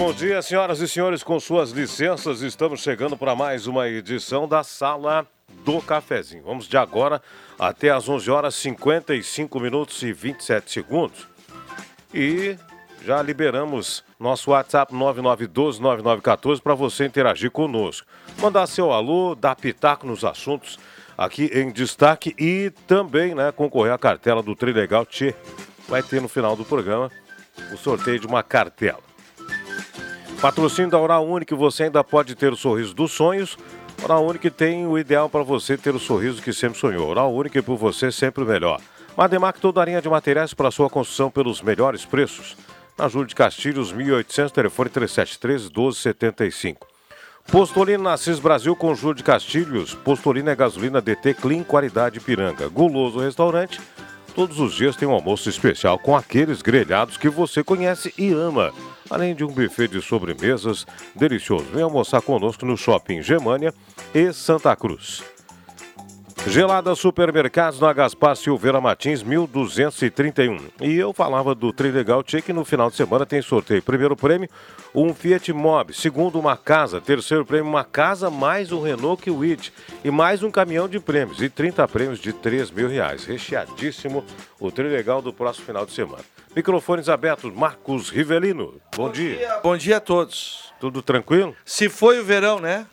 Bom dia, senhoras e senhores, com suas licenças, estamos chegando para mais uma edição da Sala do Cafezinho. Vamos de agora até às 11 horas 55 minutos e 27 segundos. E já liberamos nosso WhatsApp 99129914 para você interagir conosco. Mandar seu alô, dar pitaco nos assuntos aqui em destaque e também né, concorrer à cartela do Trilegal Tchê. Vai ter no final do programa o sorteio de uma cartela. Patrocínio da Oral Único, você ainda pode ter o sorriso dos sonhos. Oral Único tem o ideal para você ter o sorriso que sempre sonhou. Oral Único é por você sempre o melhor. Mademac, toda a linha de materiais para sua construção pelos melhores preços. Na Júlio de Castilhos, 1800, telefone 3713-1275. Postolina Assis Brasil com Júlio de Castilhos. Postolina é gasolina DT Clean, qualidade Piranga. Guloso Restaurante. Todos os dias tem um almoço especial com aqueles grelhados que você conhece e ama. Além de um buffet de sobremesas delicioso. Vem almoçar conosco no Shopping Germânia e Santa Cruz. Gelada Supermercados na Gaspar Silveira Martins, 1231. E eu falava do Trilegal Tchê que no final de semana tem sorteio. Primeiro prêmio, um Fiat Mobi. Segundo, uma casa. Terceiro prêmio, uma casa mais um Renault Kwid. E mais um caminhão de prêmios. E 30 prêmios de 3 mil reais. Recheadíssimo o Trilegal do próximo final de semana. Microfones abertos, Marcos Rivelino. Bom, Bom dia. dia. Bom dia a todos. Tudo tranquilo? Se foi o verão, né?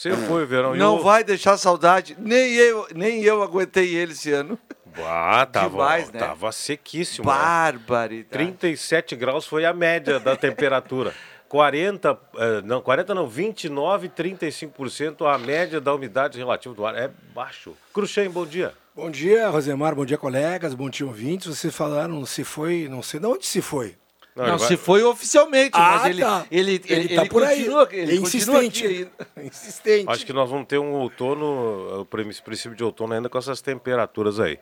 Você foi, verão. Não eu... vai deixar saudade. Nem eu, nem eu aguentei ele esse ano. Ah, tava, Demais, né? tava sequíssimo. Né? 37 graus foi a média da temperatura. 40, eh, não, 40 não, 29, 35% a média da umidade relativa do ar. É baixo. Cruxem, bom dia. Bom dia, Rosemar, bom dia, colegas, bom dia, ouvintes. Vocês falaram se foi, não sei de onde se foi. Não, não vai... se foi oficialmente, ah, mas ele, tá. ele, ele, ele, tá ele por continua, aí. Ele é insistente. insistente. Acho que nós vamos ter um outono, o princípio de outono ainda com essas temperaturas aí.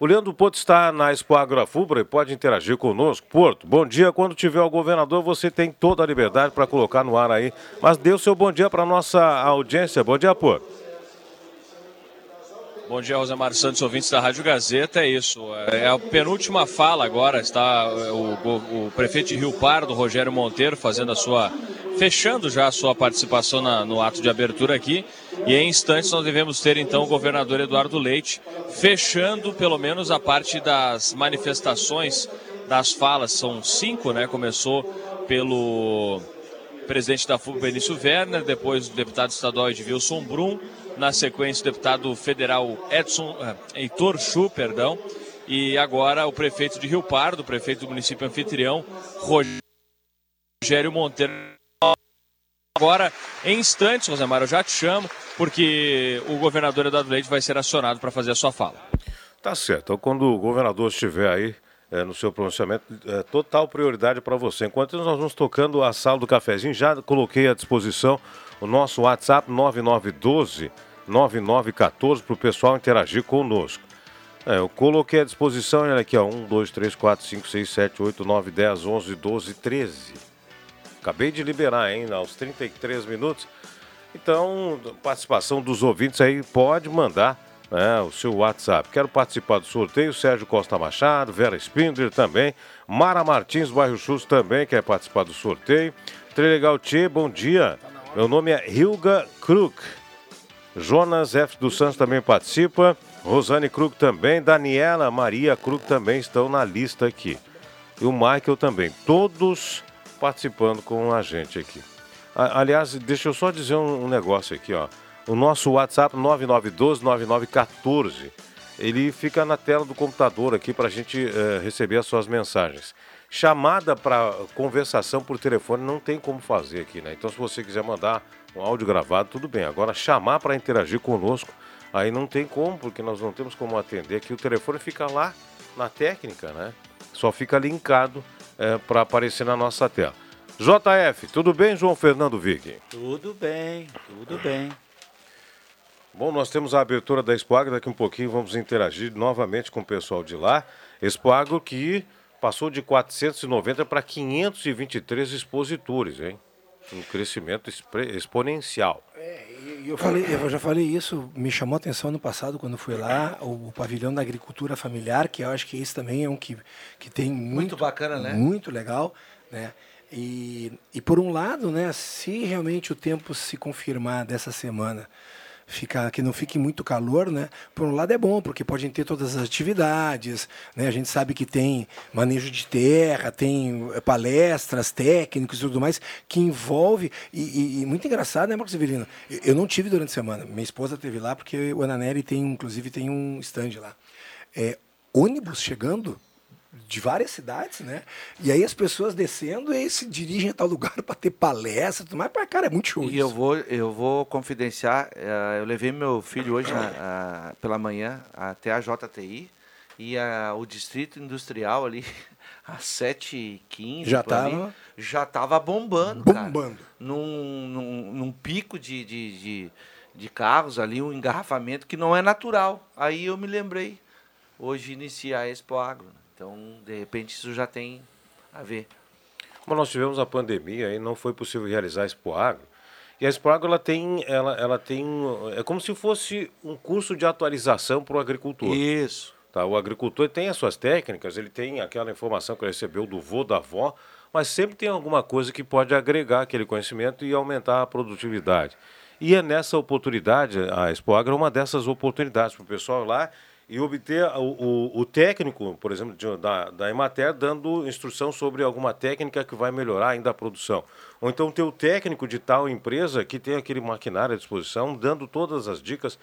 O Leandro Porto está na Expo Agrofubra e pode interagir conosco. Porto, bom dia. Quando tiver o governador, você tem toda a liberdade para colocar no ar aí. Mas dê o seu bom dia para nossa audiência. Bom dia, Porto. Bom dia, Rosemar Santos, ouvintes da Rádio Gazeta. É isso. É a penúltima fala agora. Está o, o, o prefeito de Rio Pardo, Rogério Monteiro, fazendo a sua. fechando já a sua participação na, no ato de abertura aqui. E em instantes nós devemos ter então o governador Eduardo Leite fechando pelo menos a parte das manifestações das falas. São cinco, né? Começou pelo presidente da FUB, Benício Werner, depois o deputado estadual Edilson Brum, na sequência o deputado federal Edson, uh, Heitor Chu, perdão, e agora o prefeito de Rio Pardo, prefeito do município anfitrião, Rogério Monteiro. Agora, em instantes, Rosemar, eu já te chamo, porque o governador Eduardo Leite vai ser acionado para fazer a sua fala. Tá certo. Então, quando o governador estiver aí é, no seu pronunciamento, é, total prioridade para você. Enquanto nós vamos tocando a sala do cafezinho, já coloquei à disposição o nosso WhatsApp 9912 9914 para o pessoal interagir conosco. É, eu coloquei à disposição, olha aqui, ó, 1, 2, 3, 4, 5, 6, 7, 8, 9, 10, 11, 12, 13. Acabei de liberar, hein, aos 33 minutos. Então, participação dos ouvintes aí, pode mandar né, o seu WhatsApp. Quero participar do sorteio, Sérgio Costa Machado, Vera Spindler também, Mara Martins, Bairro Chus também quer participar do sorteio. Trilegal Tchê, bom dia. Meu nome é Hilga Kruk. Jonas F. dos Santos também participa. Rosane Kruk também. Daniela Maria Kruk também estão na lista aqui. E o Michael também. Todos participando com a gente aqui. Aliás, deixa eu só dizer um, negócio aqui, ó. O nosso WhatsApp 9912-9914, ele fica na tela do computador aqui para a gente uh, receber as suas mensagens. Chamada para conversação por telefone não tem como fazer aqui, né? Então, se você quiser mandar um áudio gravado, tudo bem. Agora, chamar para interagir conosco, aí não tem como, porque nós não temos como atender aqui. O telefone fica lá na técnica, né? Só fica linkado é, para aparecer na nossa tela. JF, tudo bem, João Fernando Vick? Tudo bem, tudo bem. Bom, nós temos a abertura da Expo Agro, daqui um pouquinho vamos interagir novamente com o pessoal de lá. Expo Agro que passou de 490 para 523 expositores, hein? Um crescimento exponencial. É, eu, falei, eu já falei isso, me chamou a atenção no passado quando fui lá, o, o, pavilhão da agricultura familiar, que eu acho que esse também é um que, que tem muito, muito bacana, né? Muito legal, né? E, e por um lado, né, se realmente o tempo se confirmar dessa semana, ficar que não fique muito calor, né? Por um lado é bom, porque podem ter todas as atividades, né? A gente sabe que tem manejo de terra, tem eh, palestras, técnicos e tudo mais, que envolve. E, e, e muito engraçado, né, Marcos Severino? Eu não tive durante a semana. Minha esposa teve lá, porque o Ananeri tem, inclusive, tem um stand lá. É, ônibus chegando de várias cidades, né? E aí as pessoas descendo e se dirigem a tal lugar para ter palestra, tudo mais. Para cara é muito show. E isso. eu vou, eu vou confidenciar. Uh, eu levei meu filho hoje na, uh, pela manhã até a JTI e o distrito industrial ali às 7h15 já estava já tava bombando, bombando. Cara, num, num, num pico de, de, de, de carros ali, um engarrafamento que não é natural. Aí eu me lembrei. Hoje inicia a Expo Agro. Então, de repente, isso já tem a ver. Como nós tivemos a pandemia e não foi possível realizar a Expo Agro, e a Expo Agro, ela tem, ela, ela tem, é como se fosse um curso de atualização para o agricultor. Isso. Tá? O agricultor tem as suas técnicas, ele tem aquela informação que ele recebeu do vô, da avó, mas sempre tem alguma coisa que pode agregar aquele conhecimento e aumentar a produtividade. E é nessa oportunidade, a Expo Agro é uma dessas oportunidades para o pessoal lá e obter o, o, o técnico, por exemplo, de, da, da Emater, dando instrução sobre alguma técnica que vai melhorar ainda a produção. Ou então ter o técnico de tal empresa que tem aquele maquinário à disposição, dando todas as dicas.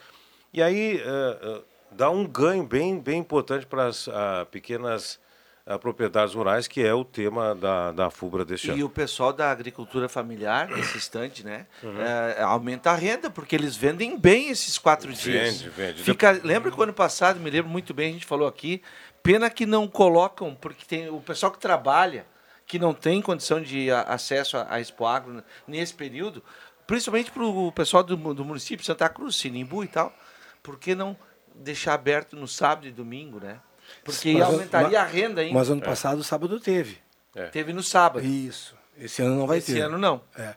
E aí é, dá um ganho bem, bem importante para as pequenas propriedades rurais, que é o tema da, da FUBRA deste e ano. E o pessoal da agricultura familiar, esse instante, né? Uhum. É, aumenta a renda, porque eles vendem bem esses quatro vende, dias. Vende, vende. Fica, lembra que o ano passado, me lembro muito bem, a gente falou aqui, pena que não colocam, porque tem o pessoal que trabalha, que não tem condição de acesso à Expo Agro nesse período, principalmente para o pessoal do, do município, Santa Cruz, Sinimbu e tal, por que não deixar aberto no sábado e domingo, né? Porque mas, aumentaria mas, a renda ainda. Mas ano é. passado, sábado teve. É. Teve no sábado. Isso. Esse ano não vai Esse ter. Esse ano não. É.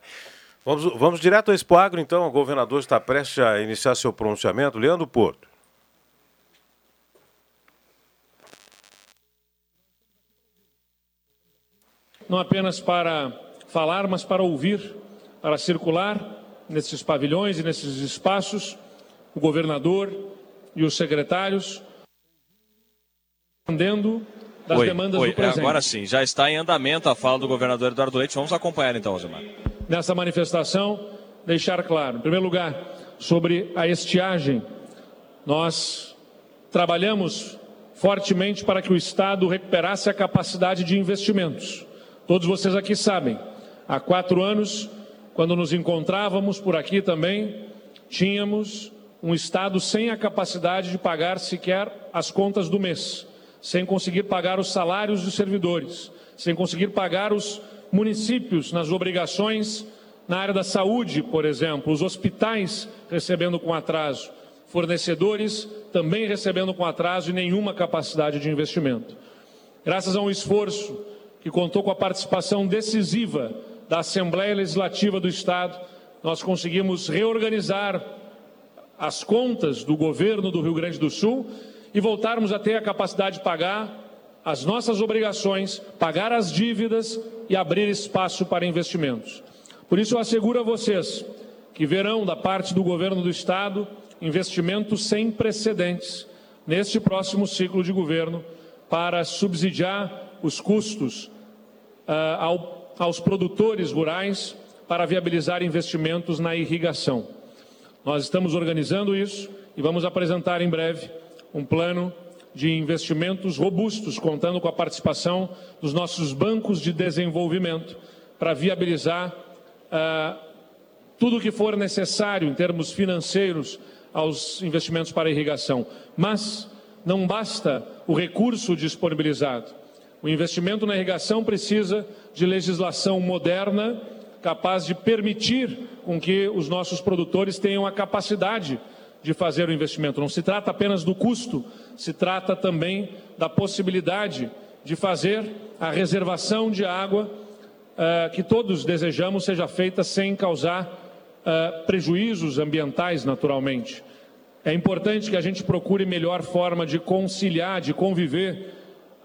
Vamos, vamos direto ao Expo Agro, então. O governador está prestes a iniciar seu pronunciamento. Leandro Porto. Não apenas para falar, mas para ouvir, para circular nesses pavilhões e nesses espaços, o governador e os secretários Atendendo das oi, demandas oi, do presente. Agora sim, já está em andamento a fala do governador Eduardo Leite. Vamos acompanhar então, Osimar. Nessa manifestação, deixar claro, em primeiro lugar, sobre a estiagem, nós trabalhamos fortemente para que o Estado recuperasse a capacidade de investimentos. Todos vocês aqui sabem, há quatro anos, quando nos encontrávamos por aqui também, tínhamos um Estado sem a capacidade de pagar sequer as contas do mês sem conseguir pagar os salários dos servidores, sem conseguir pagar os municípios nas obrigações na área da saúde, por exemplo, os hospitais recebendo com atraso, fornecedores também recebendo com atraso e nenhuma capacidade de investimento. Graças a um esforço que contou com a participação decisiva da Assembleia Legislativa do Estado, nós conseguimos reorganizar as contas do governo do Rio Grande do Sul e voltarmos a ter a capacidade de pagar as nossas obrigações, pagar as dívidas e abrir espaço para investimentos. Por isso, eu asseguro a vocês que verão da parte do governo do Estado investimentos sem precedentes neste próximo ciclo de governo para subsidiar os custos uh, ao, aos produtores rurais, para viabilizar investimentos na irrigação. Nós estamos organizando isso e vamos apresentar em breve um plano de investimentos robustos, contando com a participação dos nossos bancos de desenvolvimento, para viabilizar ah, tudo o que for necessário em termos financeiros aos investimentos para irrigação. Mas não basta o recurso disponibilizado. O investimento na irrigação precisa de legislação moderna, capaz de permitir com que os nossos produtores tenham a capacidade de fazer o investimento. Não se trata apenas do custo, se trata também da possibilidade de fazer a reservação de água uh, que todos desejamos seja feita sem causar uh, prejuízos ambientais, naturalmente. É importante que a gente procure melhor forma de conciliar, de conviver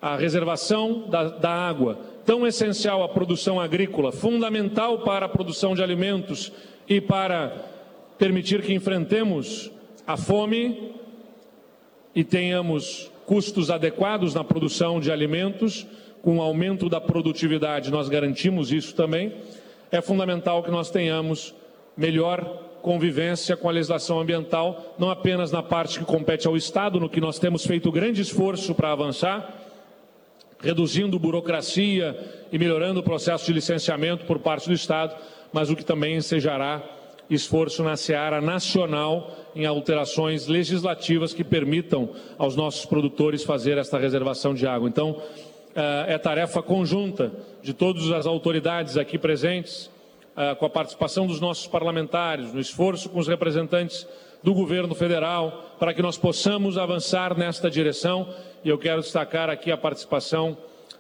a reservação da, da água, tão essencial à produção agrícola, fundamental para a produção de alimentos e para permitir que enfrentemos a fome e tenhamos custos adequados na produção de alimentos, com o aumento da produtividade, nós garantimos isso também. É fundamental que nós tenhamos melhor convivência com a legislação ambiental, não apenas na parte que compete ao Estado, no que nós temos feito grande esforço para avançar, reduzindo burocracia e melhorando o processo de licenciamento por parte do Estado, mas o que também ensejará esforço na seara nacional em alterações legislativas que permitam aos nossos produtores fazer esta reservação de água. Então, é tarefa conjunta de todas as autoridades aqui presentes, com a participação dos nossos parlamentares, no esforço com os representantes do governo federal, para que nós possamos avançar nesta direção. E eu quero destacar aqui a participação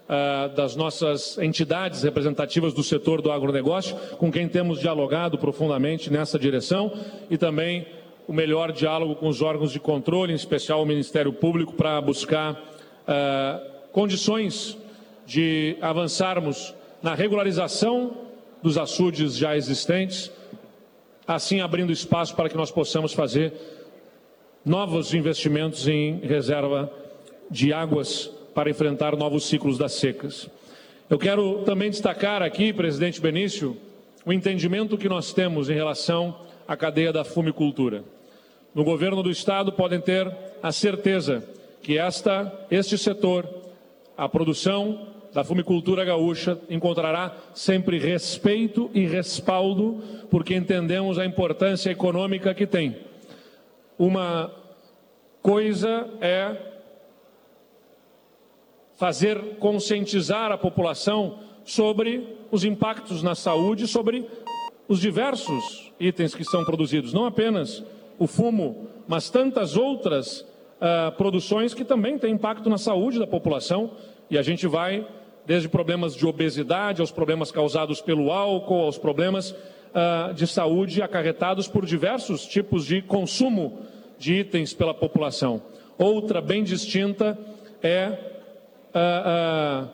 uh, das nossas entidades representativas do setor do agronegócio, com quem temos dialogado profundamente nessa direção, e também o melhor diálogo com os órgãos de controle, em especial o Ministério Público, para buscar uh, condições de avançarmos na regularização dos açudes já existentes, assim abrindo espaço para que nós possamos fazer novos investimentos em reserva de águas para enfrentar novos ciclos das secas. Eu quero também destacar aqui, presidente Benício, o entendimento que nós temos em relação à cadeia da fumicultura. No governo do estado podem ter a certeza que esta, este setor, a produção da fumicultura gaúcha encontrará sempre respeito e respaldo, porque entendemos a importância econômica que tem. Uma coisa é fazer conscientizar a população sobre os impactos na saúde, sobre os diversos itens que são produzidos, não apenas o fumo, mas tantas outras uh, produções que também têm impacto na saúde da população. E a gente vai desde problemas de obesidade, aos problemas causados pelo álcool, aos problemas uh, de saúde acarretados por diversos tipos de consumo de itens pela população. Outra bem distinta é uh, uh,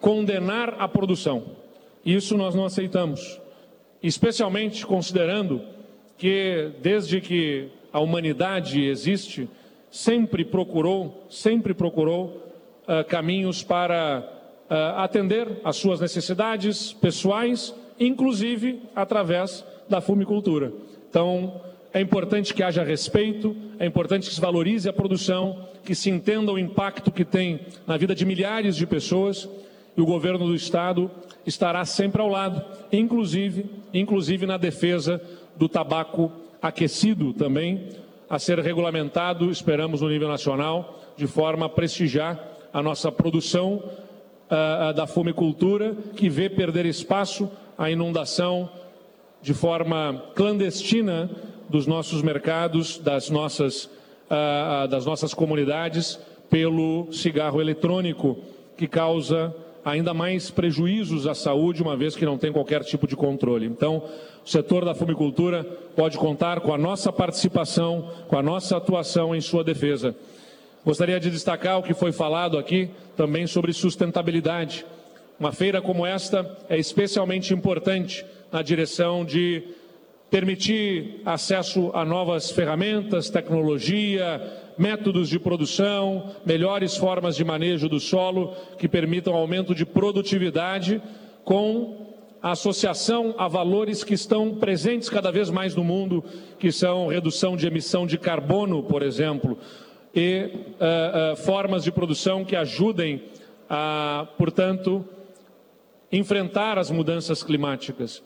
condenar a produção. Isso nós não aceitamos, especialmente considerando que desde que a humanidade existe, sempre procurou, sempre procurou caminhos para atender às suas necessidades pessoais, inclusive através da fumicultura. Então, é importante que haja respeito, é importante que se valorize a produção, que se entenda o impacto que tem na vida de milhares de pessoas e o governo do estado estará sempre ao lado, inclusive, inclusive na defesa do tabaco aquecido também, a ser regulamentado, esperamos no nível nacional, de forma a prestigiar a nossa produção uh, da fumicultura, que vê perder espaço a inundação de forma clandestina dos nossos mercados, das nossas, uh, das nossas comunidades, pelo cigarro eletrônico, que causa ainda mais prejuízos à saúde, uma vez que não tem qualquer tipo de controle. Então, o setor da fumicultura pode contar com a nossa participação, com a nossa atuação em sua defesa. Gostaria de destacar o que foi falado aqui também sobre sustentabilidade. Uma feira como esta é especialmente importante na direção de permitir acesso a novas ferramentas, tecnologia, métodos de produção, melhores formas de manejo do solo que permitam aumento de produtividade com associação a valores que estão presentes cada vez mais no mundo, que são redução de emissão de carbono, por exemplo, e uh, uh, formas de produção que ajudem a, portanto, enfrentar as mudanças climáticas.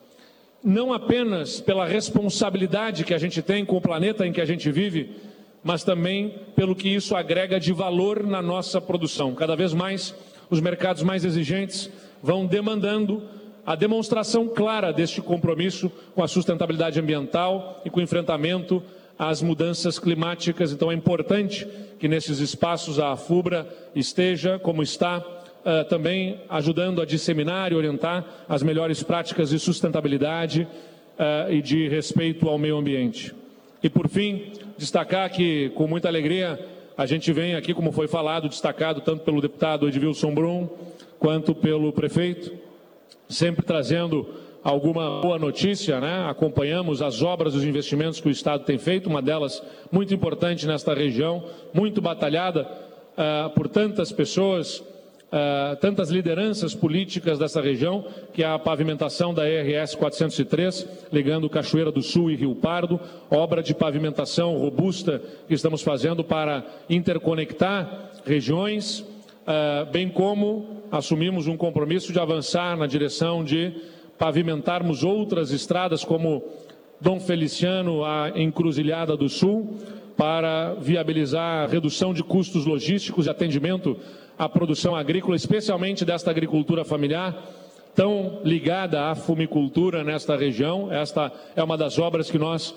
Não apenas pela responsabilidade que a gente tem com o planeta em que a gente vive, mas também pelo que isso agrega de valor na nossa produção. Cada vez mais os mercados mais exigentes vão demandando a demonstração clara deste compromisso com a sustentabilidade ambiental e com o enfrentamento às mudanças climáticas. Então é importante que nesses espaços a FUBRA esteja, como está, uh, também ajudando a disseminar e orientar as melhores práticas de sustentabilidade uh, e de respeito ao meio ambiente. E por fim, destacar que com muita alegria a gente vem aqui, como foi falado, destacado tanto pelo deputado Edvilson Brum quanto pelo prefeito, sempre trazendo alguma boa notícia, né? Acompanhamos as obras os investimentos que o Estado tem feito, uma delas muito importante nesta região, muito batalhada uh, por tantas pessoas, uh, tantas lideranças políticas dessa região, que é a pavimentação da RS 403, ligando Cachoeira do Sul e Rio Pardo, obra de pavimentação robusta que estamos fazendo para interconectar regiões, uh, bem como assumimos um compromisso de avançar na direção de pavimentarmos outras estradas, como Dom Feliciano, a Encruzilhada do Sul, para viabilizar a redução de custos logísticos e atendimento à produção agrícola, especialmente desta agricultura familiar, tão ligada à fumicultura nesta região. Esta é uma das obras que nós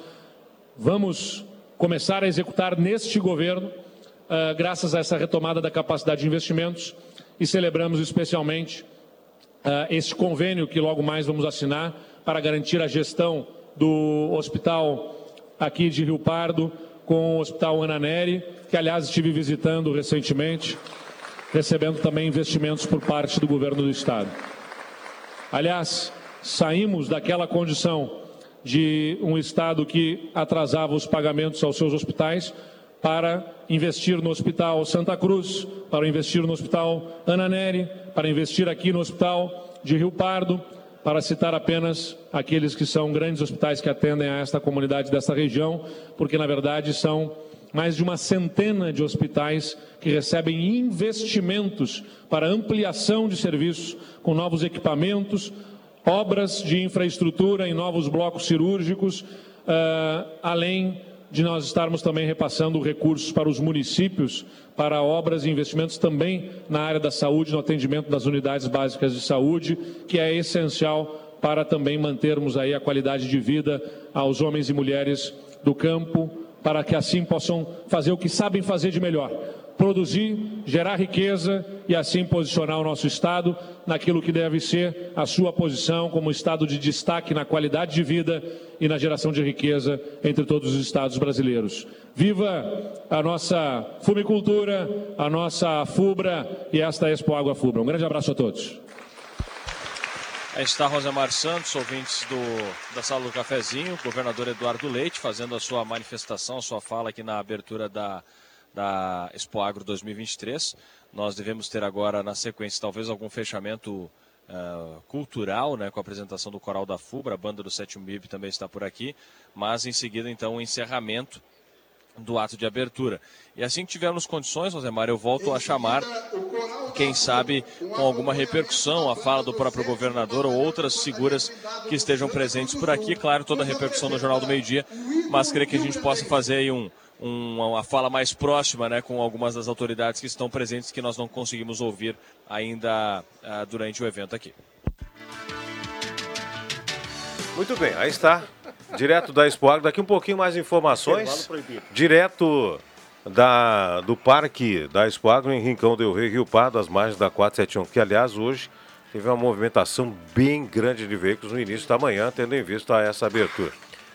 vamos começar a executar neste governo, uh, graças a essa retomada da capacidade de investimentos, e celebramos especialmente uh, esse convênio que logo mais vamos assinar para garantir a gestão do hospital aqui de Rio Pardo com o Hospital Ana Neri, que aliás estive visitando recentemente, recebendo também investimentos por parte do governo do estado. Aliás, saímos daquela condição de um estado que atrasava os pagamentos aos seus hospitais para investir no Hospital Santa Cruz, para investir no Hospital Ana Neri, para investir aqui no Hospital de Rio Pardo, para citar apenas aqueles que são grandes hospitais que atendem a esta comunidade desta região, porque na verdade são mais de uma centena de hospitais que recebem investimentos para ampliação de serviços, com novos equipamentos, obras de infraestrutura em novos blocos cirúrgicos, uh, além de nós estarmos também repassando recursos para os municípios, para obras e investimentos também na área da saúde, no atendimento das unidades básicas de saúde, que é essencial para também mantermos aí a qualidade de vida aos homens e mulheres do campo, para que assim possam fazer o que sabem fazer de melhor, produzir, gerar riqueza e assim posicionar o nosso Estado naquilo que deve ser a sua posição como Estado de destaque na qualidade de vida e na geração de riqueza entre todos os Estados brasileiros. Viva a nossa fumicultura, a nossa FUBRA e esta Expo Água FUBRA. Um grande abraço a todos. Aí está Rosemar Santos, ouvintes do, da sala do cafezinho, governador Eduardo Leite, fazendo a sua manifestação, a sua fala aqui na abertura da da Expo Agro 2023. Nós devemos ter agora, na sequência, talvez algum fechamento uh, cultural, né, com a apresentação do Coral da FUBRA, a banda do Sétimo MIB também está por aqui, mas em seguida, então, o encerramento do ato de abertura. E assim que tivermos condições, Rosemar, eu volto a chamar, quem sabe com alguma repercussão, a fala do próprio governador ou outras figuras que estejam presentes por aqui. Claro, toda a repercussão no Jornal do Meio Dia, mas creio que a gente possa fazer aí um, uma fala mais próxima né, com algumas das autoridades que estão presentes que nós não conseguimos ouvir ainda uh, durante o evento aqui. Muito bem, aí está. Direto da Expo Agro, daqui um pouquinho mais informações. Direto da, do parque da Expo Agro em Rincão del Rei, Rio Pardo, às margens da 471, que aliás hoje teve uma movimentação bem grande de veículos no início da manhã, tendo em vista essa abertura.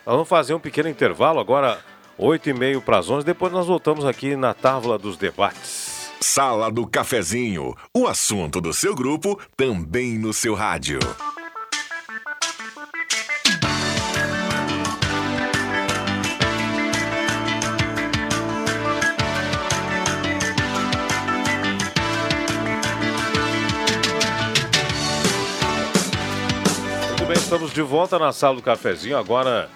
Nós vamos fazer um pequeno intervalo agora 8 e meio para as 11. Depois nós voltamos aqui na Távola dos Debates. Sala do Cafezinho. O assunto do seu grupo também no seu rádio. Estamos de volta na sala do cafezinho. Agora,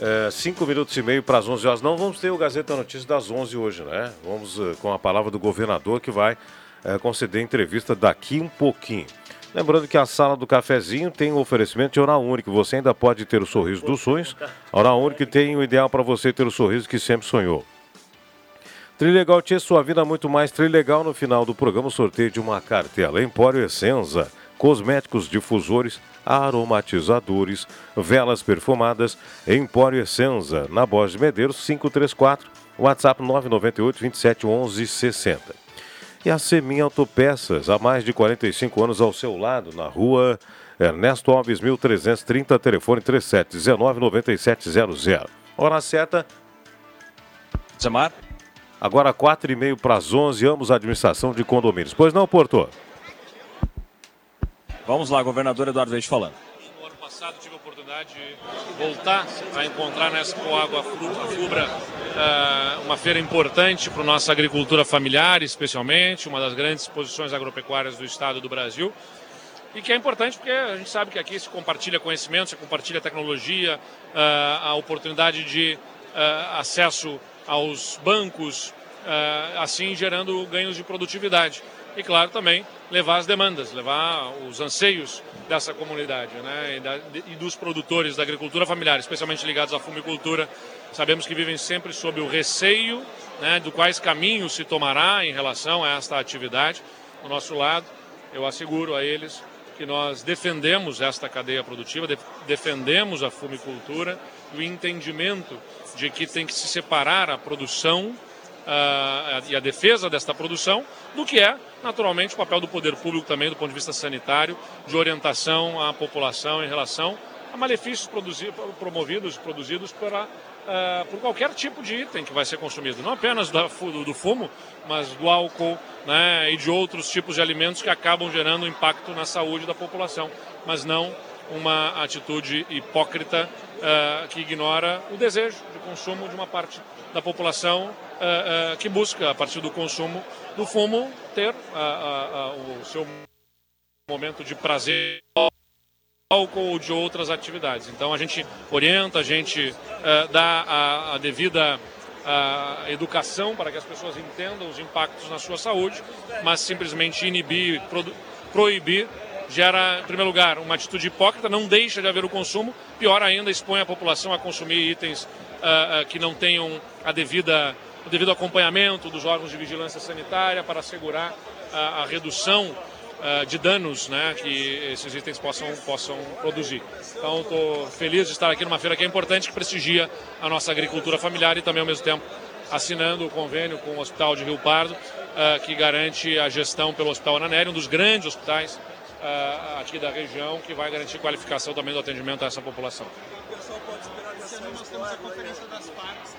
é, cinco minutos e meio para as 11 horas. Não vamos ter o Gazeta Notícias das 11 hoje, né? Vamos uh, com a palavra do governador que vai uh, conceder entrevista daqui um pouquinho. Lembrando que a sala do cafezinho tem o um oferecimento de Oral Único. Você ainda pode ter o sorriso dos sonhos. A Oral Único tem o ideal para você ter o sorriso que sempre sonhou. Trilegal tinha sua vida muito mais Trilegal no final do programa. Sorteio de uma cartela. Empório Essenza. Cosméticos, difusores, aromatizadores, velas perfumadas. Empório Essenza. Na Borges de Medeiros 534. WhatsApp 998 27 11 60 e a Semin Autopeças, há mais de 45 anos ao seu lado, na rua Ernesto Alves, 1330, telefone 3719-9700. Hora certa. Zamar. Agora 4 e meio para as 11, ambos administração de condomínios. Pois não, Porto? Vamos lá, governador Eduardo Leite falando. No ano passado tive a oportunidade de voltar a encontrar nessa Coágua Fubra uh, uma feira importante para a nossa agricultura familiar, especialmente, uma das grandes exposições agropecuárias do estado do Brasil. E que é importante porque a gente sabe que aqui se compartilha conhecimento, se compartilha tecnologia, uh, a oportunidade de uh, acesso aos bancos, assim gerando ganhos de produtividade e, claro, também levar as demandas, levar os anseios dessa comunidade né, e, da, e, dos produtores da agricultura familiar, especialmente ligados à fumicultura. Sabemos que vivem sempre sob o receio né, do quais caminhos se tomará em relação a esta atividade. Do nosso lado, eu asseguro a eles que nós defendemos esta cadeia produtiva, de, defendemos a fumicultura e o entendimento de que tem que se separar a produção uh, e a defesa desta produção do que é, naturalmente, o papel do poder público também, do ponto de vista sanitário, de orientação à população em relação a malefícios promovidos, produzidos uh, por qualquer tipo de item que vai ser consumido, não apenas do, do fumo, mas do álcool né, e de outros tipos de alimentos que acabam gerando impacto na saúde da população, mas não uma atitude hipócrita uh, que ignora o desejo de consumo de uma parte da população uh, uh, que busca, a partir do consumo do fumo, ter o seu momento de prazer álcool ou de outras atividades. Então a gente orienta, a gente dá a, a devida a educação para que as pessoas entendam os impactos na sua saúde, mas simplesmente inibir, proibir gera, em primeiro lugar, uma atitude hipócrita, não deixa de haver o consumo, pior ainda, expõe a população a consumir itens uh, uh, que não tenham a devida, o devido acompanhamento dos órgãos de vigilância sanitária para assegurar uh, a redução uh, de danos né, que esses itens possam, possam produzir. Então, estou feliz de estar aqui numa feira que é importante, que prestigia a nossa agricultura familiar e também, ao mesmo tempo, assinando o convênio com o Hospital de Rio Pardo, que garante a gestão pelo Hospital Ananeri, um dos grandes hospitais uh, aqui da região, que vai garantir qualificação também do atendimento a essa população. O pessoal pode esperar Esse ano nós temos a Conferência das Partes,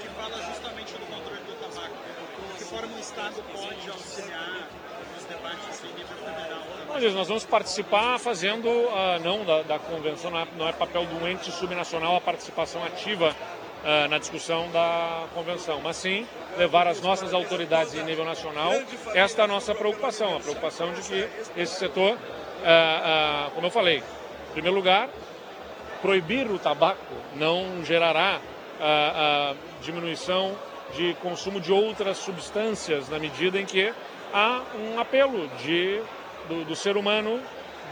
que fala justamente do controle do tabaco. De que forma o Estado pode auxiliar nos debates em nível federal? Nós vamos participar fazendo, uh, não da, da convenção, não é, não é papel do ente subnacional a participação ativa uh, na discussão da convenção, mas sim levar as nossas autoridades em nível nacional esta é nossa preocupação, a preocupação de que esse setor, uh, uh, como eu falei, em primeiro lugar, proibir o tabaco não gerará a diminuição de consumo de outras substâncias na medida em que há um apelo de, do, do ser humano,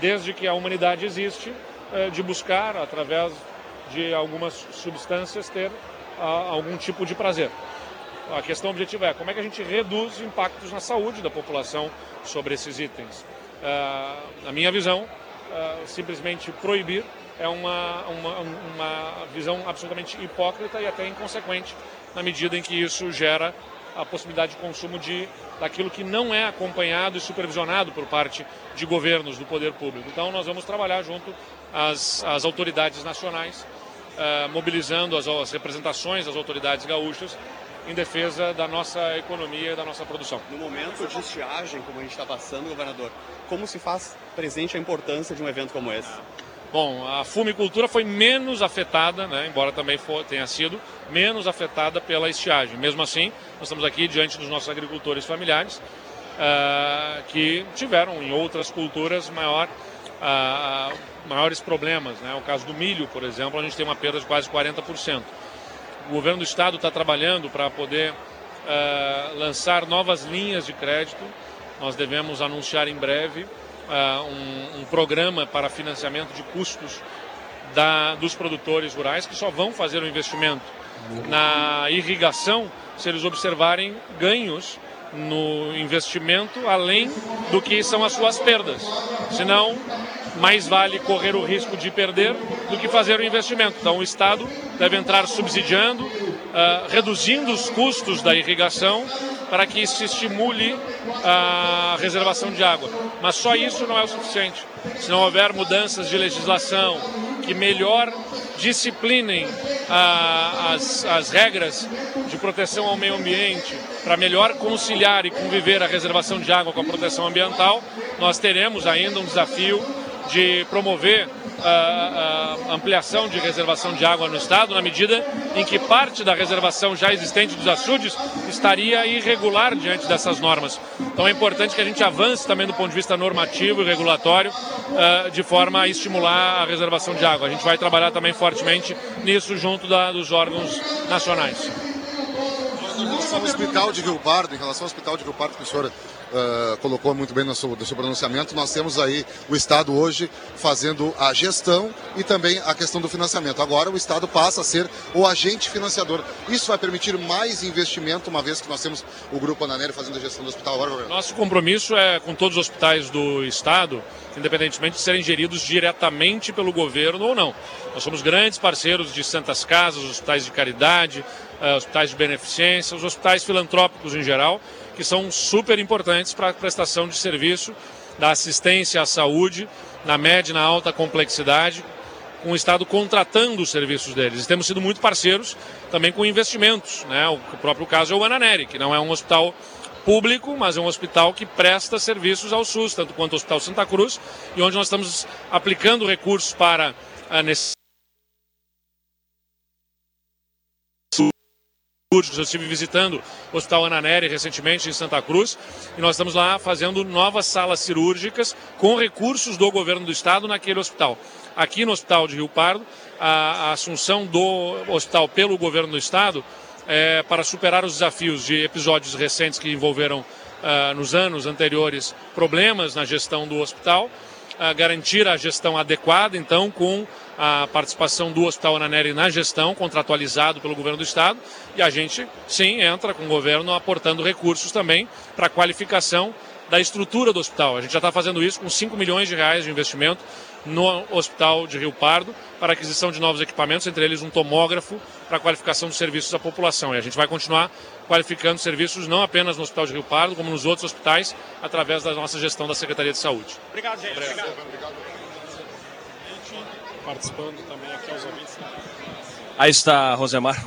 desde que a humanidade existe, de buscar, através de algumas substâncias ter uh, algum tipo de prazer. A questão objetiva é como é que a gente reduz impactos na saúde da população sobre esses itens. Uh, na minha visão, uh, simplesmente proibir é uma, uma, uma visão absolutamente hipócrita e até inconsequente, na medida em que isso gera a possibilidade de consumo de daquilo que não é acompanhado e supervisionado por parte de governos do poder público. Então nós vamos trabalhar junto às, às autoridades nacionais uh, mobilizando as, as representações das autoridades gaúchas em defesa da nossa economia e da nossa produção. No momento de estiagem, como a gente está passando, governador, como se faz presente a importância de um evento como esse? Bom, a fumicultura foi menos afetada, né, embora também for, tenha sido, menos afetada pela estiagem. Mesmo assim, nós estamos aqui diante dos nossos agricultores familiares, uh, que tiveram em outras culturas maior uh, maiores problemas. Né? O caso do milho, por exemplo, a gente tem uma perda de quase 40%. O governo do estado está trabalhando para poder uh, lançar novas linhas de crédito. Nós devemos anunciar em breve uh, um, um, programa para financiamento de custos da, dos produtores rurais que só vão fazer o investimento na irrigação se eles observarem ganhos no investimento além do que são as suas perdas. Senão, mais vale correr o risco de perder do que fazer o investimento. Então, o Estado deve entrar subsidiando, uh, reduzindo os custos da irrigação para que se estimule a reservação de água. Mas só isso não é o suficiente. Se não houver mudanças de legislação que melhor disciplinem ah, as, as regras de proteção ao meio ambiente para melhor conciliar e conviver a reservação de água com a proteção ambiental, nós teremos ainda um desafio de promover a, a ampliação de reservação de água no estado, na medida em que parte da reservação já existente dos açudes estaria irregular diante dessas normas. Então é importante que a gente avance também do ponto de vista normativo e regulatório, uh, de forma a estimular a reservação de água. A gente vai trabalhar também fortemente nisso junto da, dos órgãos nacionais. Em relação ao hospital de Rio Pardo, em relação ao hospital de Rio Pardo, que o senhor uh, colocou muito bem no seu, no seu pronunciamento, nós temos aí o Estado hoje fazendo a gestão e também a questão do financiamento. Agora o Estado passa a ser o agente financiador. Isso vai permitir mais investimento, uma vez que nós temos o Grupo Ananelli fazendo a gestão do hospital agora? Nosso compromisso é com todos os hospitais do Estado, independentemente de serem geridos diretamente pelo governo ou não. Nós somos grandes parceiros de Santas Casas, hospitais de caridade, uh, hospitais de beneficência, os hospitais filantrópicos em geral, que são super importantes para a prestação de serviço da assistência à saúde na média e na alta complexidade, com o Estado contratando os serviços deles. E temos sido muito parceiros também com investimentos. Né? O próprio caso é o Ananeri, que não é um hospital público, mas é um hospital que presta serviços ao SUS, tanto quanto o Hospital Santa Cruz, e onde nós estamos aplicando recursos para a necessidade cirúrgicos. Eu estive visitando o Hospital Ananeri recentemente em Santa Cruz e nós estamos lá fazendo novas salas cirúrgicas com recursos do governo do estado naquele hospital. Aqui no Hospital de Rio Pardo, a, a assunção do hospital pelo governo do estado é, para superar os desafios de episódios recentes que envolveram uh, nos anos anteriores problemas na gestão do hospital, garantir a gestão adequada, então, com a participação do Hospital Ananeri na gestão, contratualizado pelo governo do estado, e a gente, sim, entra com o governo aportando recursos também para qualificação da estrutura do hospital. A gente já está fazendo isso com 5 milhões de reais de investimento no Hospital de Rio Pardo para aquisição de novos equipamentos, entre eles um tomógrafo para a qualificação dos serviços à população. E a gente vai continuar qualificando serviços não apenas no Hospital de Rio Pardo, como nos outros hospitais, através da nossa gestão da Secretaria de Saúde. Obrigado, gente. Obrigado. Obrigado participando também aqui aos ouvintes. Aí está, Rosemar.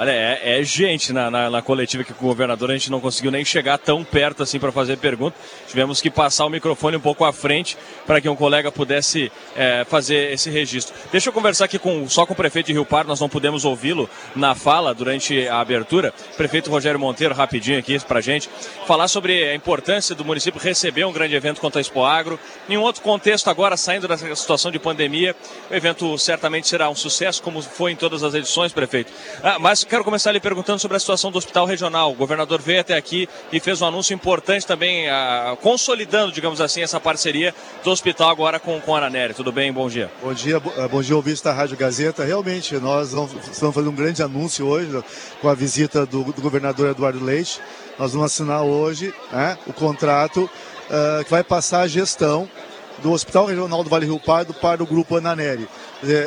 Olha, é, é gente na, na, na, coletiva que com o governador a gente não conseguiu nem chegar tão perto assim para fazer pergunta. Tivemos que passar o microfone um pouco à frente para que um colega pudesse é, fazer esse registro. Deixa eu conversar aqui com, só com o prefeito de Rio Pardo, nós não pudemos ouvi-lo na fala durante a abertura. Prefeito Rogério Monteiro, rapidinho aqui para gente, falar sobre a importância do município receber um grande evento contra a Expo Agro. Em um outro contexto agora, saindo dessa situação de pandemia, o evento certamente será um sucesso, como foi em todas as edições, prefeito. Ah, mas quero começar lhe perguntando sobre a situação do hospital regional. O governador veio até aqui e fez um anúncio importante também, a, consolidando, digamos assim, essa parceria do hospital agora com, com a Ananeri. Tudo bem? Bom dia. Bom dia, eh, bom dia, ouvintes da Rádio Gazeta. Realmente, nós estamos fazendo um grande anúncio hoje com a visita do, do governador Eduardo Leite. Nós vamos assinar hoje né, o contrato uh, que vai passar a gestão do Hospital Regional do Vale Rio Pardo para o Grupo Ananeri.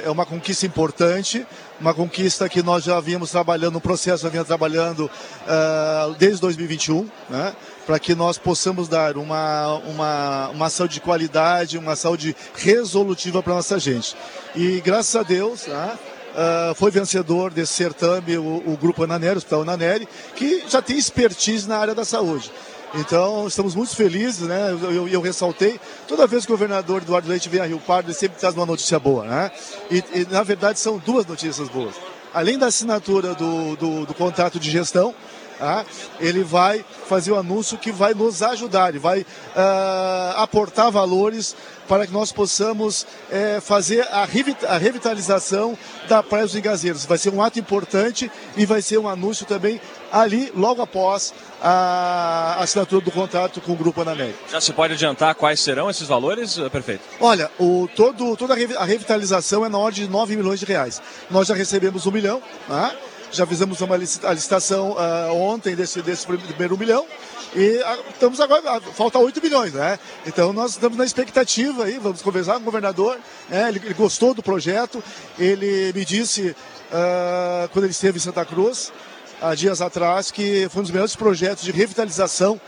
É uma conquista importante, uma conquista que nós já vínhamos trabalhando, um processo já vinha trabalhando uh, desde 2021, né, para que nós possamos dar uma, uma, uma saúde de qualidade, uma saúde resolutiva para nossa gente. E graças a Deus, né, Uh, foi vencedor desse certame o, o Grupo Ananeri, o Hospital Ananeri, que já tem expertise na área da saúde. Então, estamos muito felizes, né? Eu, eu, eu, ressaltei, toda vez que o governador Eduardo Leite vem a Rio Pardo, ele sempre traz uma notícia boa, né? E, e na verdade, são duas notícias boas. Além da assinatura do, do, do contrato de gestão, tá? ele vai fazer o um anúncio que vai nos ajudar, ele vai uh, aportar valores para que nós possamos é, fazer a, a, revitalização da Praia dos Engazeiros. Vai ser um ato importante e vai ser um anúncio também ali, logo após a assinatura do contrato com o Grupo Anamérica. Já se pode adiantar quais serão esses valores, eh, prefeito? Olha, o, todo, toda a revitalização é na ordem de 9 milhões de reais. Nós já recebemos um milhão, né? já fizemos uma licitação uh, ontem desse, desse primeiro milhão e a, estamos agora, a, falta 8 milhões, né? Então nós estamos na expectativa aí, vamos conversar com o governador, né? ele, ele, gostou do projeto, ele me disse, uh, quando ele esteve em Santa Cruz, há dias atrás, que foi um dos melhores projetos de revitalização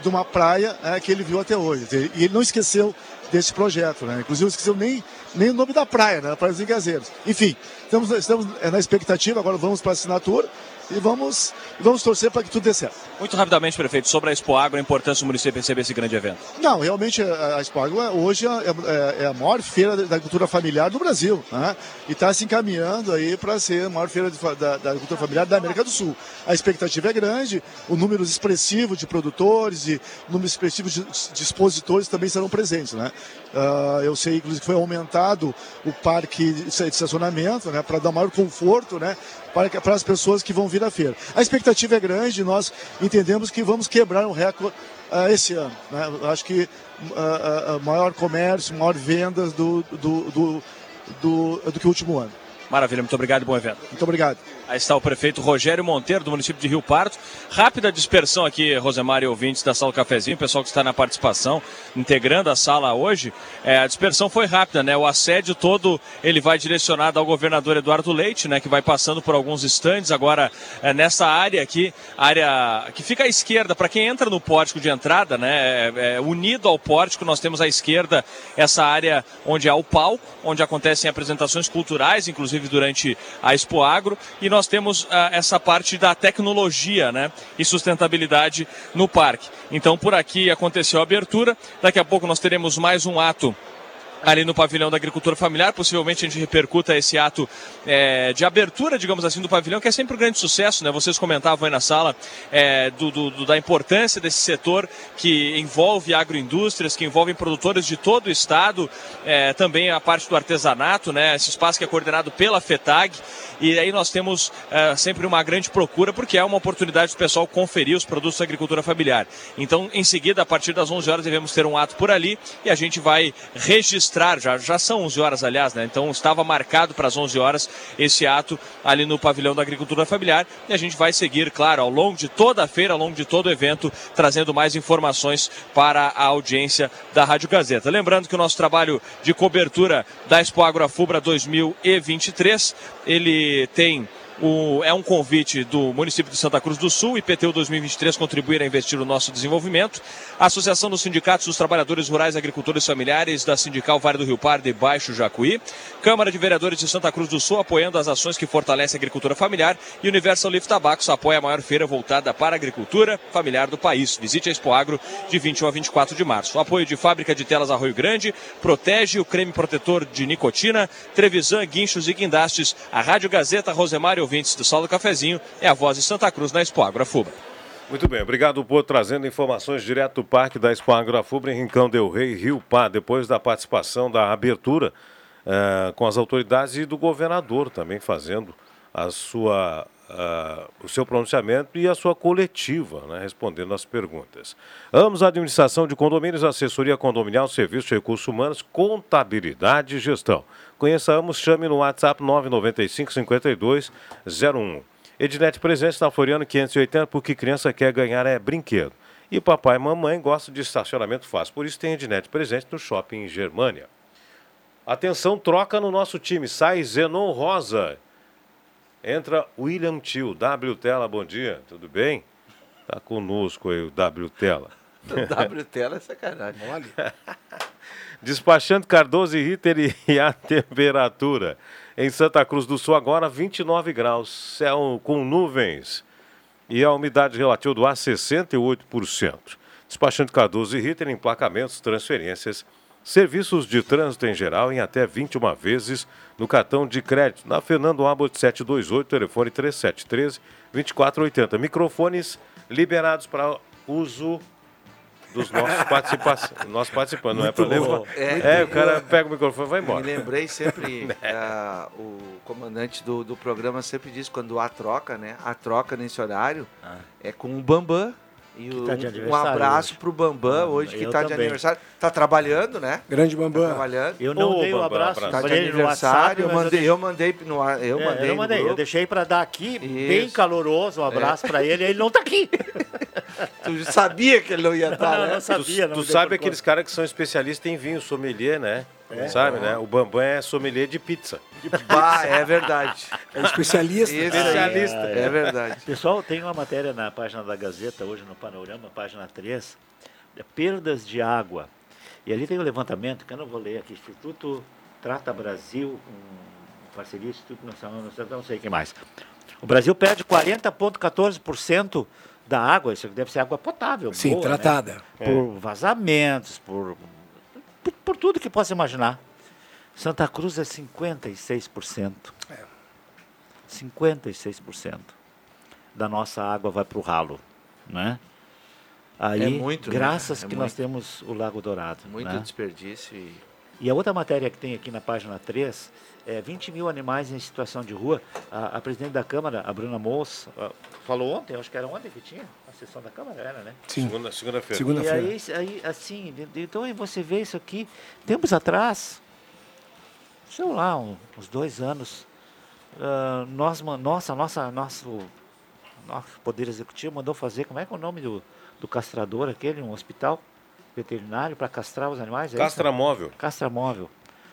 de uma praia né, que ele viu até hoje. E ele não esqueceu desse projeto, né? Inclusive não esqueceu nem, nem o nome da praia, né? Praia dos Engazeiros. Enfim, estamos, estamos na expectativa, agora vamos para a assinatura e vamos, vamos torcer para que tudo dê certo. Muito rapidamente, prefeito, sobre a Expo Agro, a importância do município receber esse grande evento. Não, realmente a Expo Agro é, hoje é, é, é, a maior feira da agricultura familiar do Brasil né? e está se encaminhando aí para ser a maior feira de, da, da, agricultura familiar da América do Sul. A expectativa é grande, o número expressivo de produtores e o número expressivo de, de expositores também serão presentes. Né? Uh, eu sei, inclusive, que foi aumentado o parque de estacionamento né, para dar maior conforto né, para, para as pessoas que vão vir à feira. A expectativa é grande, nós entendemos que vamos quebrar um recorde uh, esse ano. Né? Acho que uh, maior comércio, maior vendas do, do, do, do, do que o último ano. Maravilha, muito obrigado e bom evento. Muito obrigado. Aí está o prefeito Rogério Monteiro, do município de Rio Pardo. Rápida dispersão aqui, Rosemar e ouvintes da sala Cafezinho, o pessoal que está na participação, integrando a sala hoje. É, a dispersão foi rápida, né? O assédio todo ele vai direcionado ao governador Eduardo Leite, né? Que vai passando por alguns estandes. Agora, é, nessa área aqui, área que fica à esquerda, para quem entra no pórtico de entrada, né? É, é, unido ao pórtico, nós temos à esquerda essa área onde há o palco, onde acontecem apresentações culturais, inclusive durante a Expo Agro. E nós nós temos ah, essa parte da tecnologia né, e sustentabilidade no parque. Então, por aqui aconteceu a abertura. Daqui a pouco nós teremos mais um ato ali no pavilhão da agricultura familiar. Possivelmente a gente repercuta esse ato é, de abertura, digamos assim, do pavilhão, que é sempre um grande sucesso, né? Vocês comentavam aí na sala é, do, do, da importância desse setor que envolve agroindústrias, que envolve produtores de todo o estado, é, também a parte do artesanato, né? Esse espaço que é coordenado pela FETAG. E aí nós temos é, sempre uma grande procura, porque é uma oportunidade do pessoal conferir os produtos da agricultura familiar. Então, em seguida, a partir das 11 horas, devemos ter um ato por ali e a gente vai registrar registrar, já, já são 11 horas, aliás, né? Então estava marcado para as 11 horas esse ato ali no pavilhão da agricultura familiar e a gente vai seguir, claro, ao longo de toda a feira, ao longo de todo o evento, trazendo mais informações para a audiência da Rádio Gazeta. Lembrando que o nosso trabalho de cobertura da Expo Agrofubra 2023, ele tem o, é um convite do município de Santa Cruz do Sul, IPTU 2023, contribuir a investir no nosso desenvolvimento. A Associação dos Sindicatos dos Trabalhadores Rurais Agricultores Familiares da Sindical Vale do Rio Pardo e Baixo Jacuí. Câmara de Vereadores de Santa Cruz do Sul apoiando as ações que fortalecem a agricultura familiar. E Universal Leaf Tabacos apoia a maior feira voltada para a agricultura familiar do país. Visite a Expo Agro de 21 a 24 de março. O apoio de Fábrica de Telas Arroio Grande, protege o creme protetor de nicotina, Trevisan, guinchos e guindastes. A Rádio Gazeta Rosemário ouvintes do Sal do Cafezinho, é a voz de Santa Cruz na Expo Agroafuba. Muito bem, obrigado por trazendo informações direto do Parque da Expo Agroafuba em Rincão del Rei, Rio Pá, depois da participação da abertura uh, com as autoridades e do governador também fazendo a sua, uh, o seu pronunciamento e a sua coletiva, né, respondendo às perguntas. Ambos, administração de condomínios, assessoria condominial, serviço de recursos humanos, contabilidade e gestão. Conheçamos, chame no WhatsApp 995 52 01. Ednet presente na Floriano 580 porque criança quer ganhar é brinquedo. E papai e mamãe gostam de estacionamento fácil, por isso tem Ednet presente no shopping em Germânia. Atenção, troca no nosso time. Sai Zenon Rosa. Entra William Tio. W Tela, bom dia. Tudo bem? Tá conosco aí o W Tela. W Tela é sacanagem. Olha. Despachando Cardoso e Ritter e a temperatura. Em Santa Cruz do Sul, agora 29 graus, céu com nuvens. E a umidade relativa do ar, 68%. Despachando Cardoso e Ritter, emplacamentos, transferências Serviços de trânsito em geral em até 21 vezes no cartão de crédito. Na Fernando Abbott 728, telefone 3713 2480. Microfones liberados para uso dos nossos participantes. Nós participando, não é para levar. É, É, o cara pega o microfone e vai embora. Me lembrei sempre, ah, o comandante do, do programa sempre diz quando há troca, né? A troca nesse horário é com o Bambam. E o- tá um abraço hoje. pro Bambam hoje que eu tá de aniversário. Tá trabalhando, né? Grande Tá Bambam. trabalhando. Eu não Ô, dei o Bambam, abraço. Tá de falei no WhatsApp, aniversário, eu mandei, eu mandei no ar- eu É, mandei eu mandei, eu deixei para dar aqui, bem Isso. caloroso, um abraço para ele, ele não tá aqui. Tu sabia que ele não ia estar, não, né? não sabia, tu não tu sabe aqueles caras que são especialistas em vinho, sommelier, né? É. Sabe, né? O Bambam é sommelier de pizza. Bah, é verdade. É especialista. Isso Especialista. aí, É verdade. Pessoal, tem uma matéria na página da Gazeta, hoje no Panorama, página 3, de perdas de água. E ali tem o levantamento, que eu não vou ler aqui, Instituto Trata Brasil, um, parceria Instituto Nacional, não sei, não sei o que mais. O Brasil perde 40,14% da água, isso deve ser água potável. Sim, boa, né? tratada. Por vazamentos, por, por, por tudo que possa imaginar. Santa Cruz é 56%. 56% da nossa água vai para o ralo, né? Aí, É muito, né? graças É que muito. nós temos o Lago Dourado. Muito né? desperdício e E a outra matéria que tem aqui na página 3 é 20 mil animais em situação de rua. A, a presidente da Câmara, a Bruna Moos, falou ontem, acho que era ontem que tinha a sessão da Câmara, era, né? Sim. Segunda- Segunda-feira. E Segunda-feira. aí, aí, assim, então você vê isso aqui, tempos atrás, sei lá, um- uns dois anos, ah, nós, nossa, nossa, nosso, nosso Poder Executivo mandou fazer, como é que é o nome do, do castrador aquele, um hospital veterinário para castrar os animais? É? Castramóvel. Castramóvel.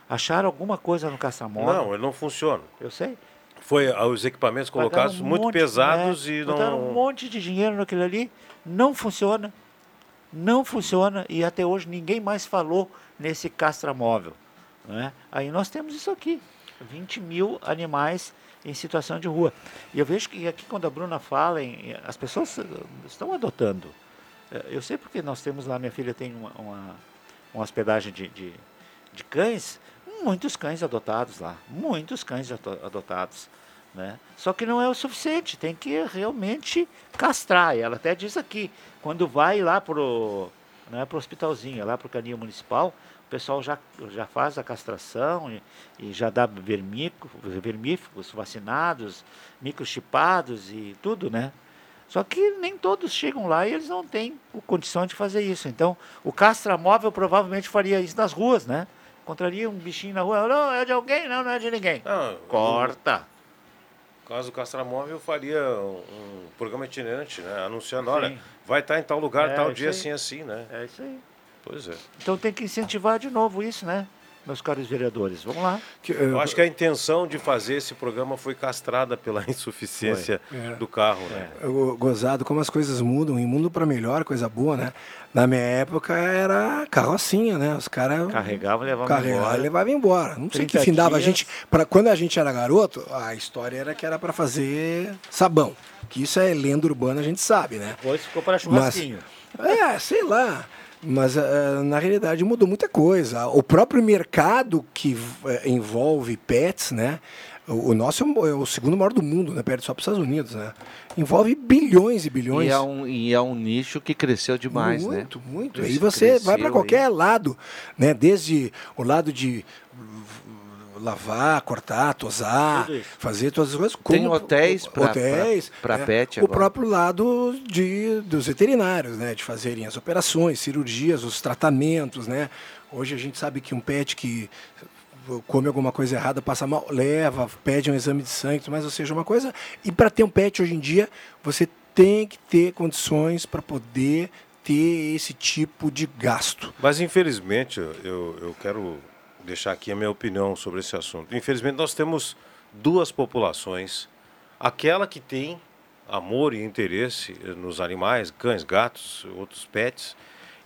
Acharam alguma coisa no castramóvel? Não, ele não funciona. Eu sei. Foi ah, os equipamentos colocados um muito monte, pesados né? e Botaram não. um monte de dinheiro naquilo ali, não funciona. Não funciona e até hoje ninguém mais falou nesse castramóvel. Né? Aí nós temos isso aqui: 20 mil animais em situação de rua. E eu vejo que aqui, quando a Bruna fala, em, as pessoas eh, estão adotando. Eh, Eu sei porque nós temos lá, minha filha tem uma, uma, uma hospedagem de, de, de cães, muitos cães adotados lá, muitos cães adotados. Né? Só que não é o suficiente, tem que realmente castrar. E ela até diz aqui, quando vai lá pro, não é pro hospitalzinho, é lá pro canil municipal, o pessoal já, já faz a castração e, e já dá vermífugos vacinados, microchipados e tudo, né? Só que nem todos chegam lá e eles não têm condição de fazer isso. Então, o castramóvel provavelmente faria isso nas ruas, né? Encontraria um bichinho na rua, não, é de alguém, não, não é de ninguém. Não, Corta. No caso do Castramóvel, eu faria um, programa itinerante, né? Anunciando, olha, Sim. vai estar em tal lugar, É, tal dia, aí. assim, assim, né? É isso aí. Pois é. Então tem que incentivar de novo isso, né? Meus caros vereadores, vamos lá. Que, eh, Eu acho que a intenção de fazer esse programa foi castrada pela insuficiência. É. do carro, né? Eu- Gozado, como as coisas mudam, e mundo para melhor, coisa boa, né? Na minha época era carrocinha, né? Os caras Carregava e levava carregavam embora. e levavam embora. Não sei que 30 findava a gente. Pra, quando a gente era garoto, a história era que era para fazer sabão. Que isso é lenda urbana, a gente sabe, né? Depois ficou para Mas, churrasquinho. é, sei lá. Mas eh, na realidade mudou muita coisa. O próprio mercado que eh, envolve pets, né? O, nosso é o- é o segundo maior do mundo, né? Perde só para os Estados Unidos, né? Envolve bilhões e bilhões. E é, um, e é um nicho que cresceu demais, né? muito, muito. Aí você vai para aí. qualquer lado, né? Desde o lado de lavar, cortar, tosar, fazer todas as coisas. Tem como- hotéis pra- hotéis, pra né? pet O agora. próprio lado de, dos veterinários, né? De fazerem as operações, cirurgias, os tratamentos, né? Hoje a gente sabe que um pet que come alguma coisa errada, passa mal, leva, pede um exame de sangue, mas ou seja, uma coisa. E para ter um pet hoje em dia, você tem que ter condições para poder ter esse tipo de gasto. Mas infelizmente, eu, eu quero deixar aqui a minha opinião sobre esse assunto. Infelizmente, nós temos duas populações. Aquela que tem amor e interesse nos animais, cães, gatos, outros pets.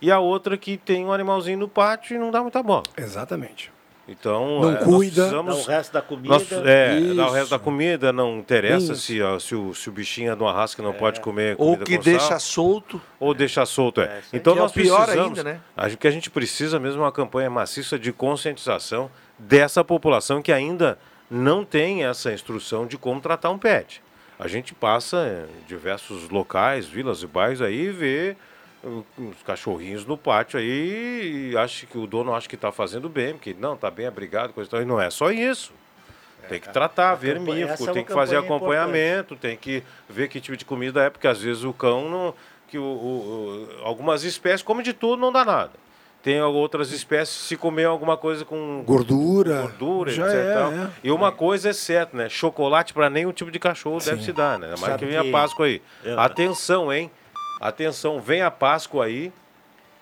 E a outra que tem um animalzinho no pátio e não dá muita bola. Exatamente. Então, Não é, nós cuida. precisamos- Dá o resto da comida. nós- é, dá o resto da comida, não interessa se, ó, se, o, se o bichinho é de uma raça que não pode comer Ou que com deixa sal, solto. ou deixa solto. É. É, então é nós pior precisamos, ainda, né? acho que a gente precisa mesmo uma campanha maciça de conscientização dessa população que ainda não tem essa instrução de como tratar um pet. A gente passa em diversos locais, vilas e bairros aí e vê os cachorrinhos no pátio aí e acha que o dono acha que está fazendo bem, porque não, está bem abrigado, coisa e tal. E não é só isso. Tem que tratar, vermífugo, essa é tem que fazer acompanhamento, tem que ver que tipo de comida é, porque às vezes o cão não. Que o, o- algumas espécies comem de tudo, não dá nada. Tem outras espécies, se comer alguma coisa com Gordura. gordura, Já etc. é, tal. é. E uma coisa é certa, né? Chocolate para nenhum tipo de cachorro deve se dar, né? Mas que vem a Páscoa aí. Eu- Atenção, hein? Atenção, vem a Páscoa aí.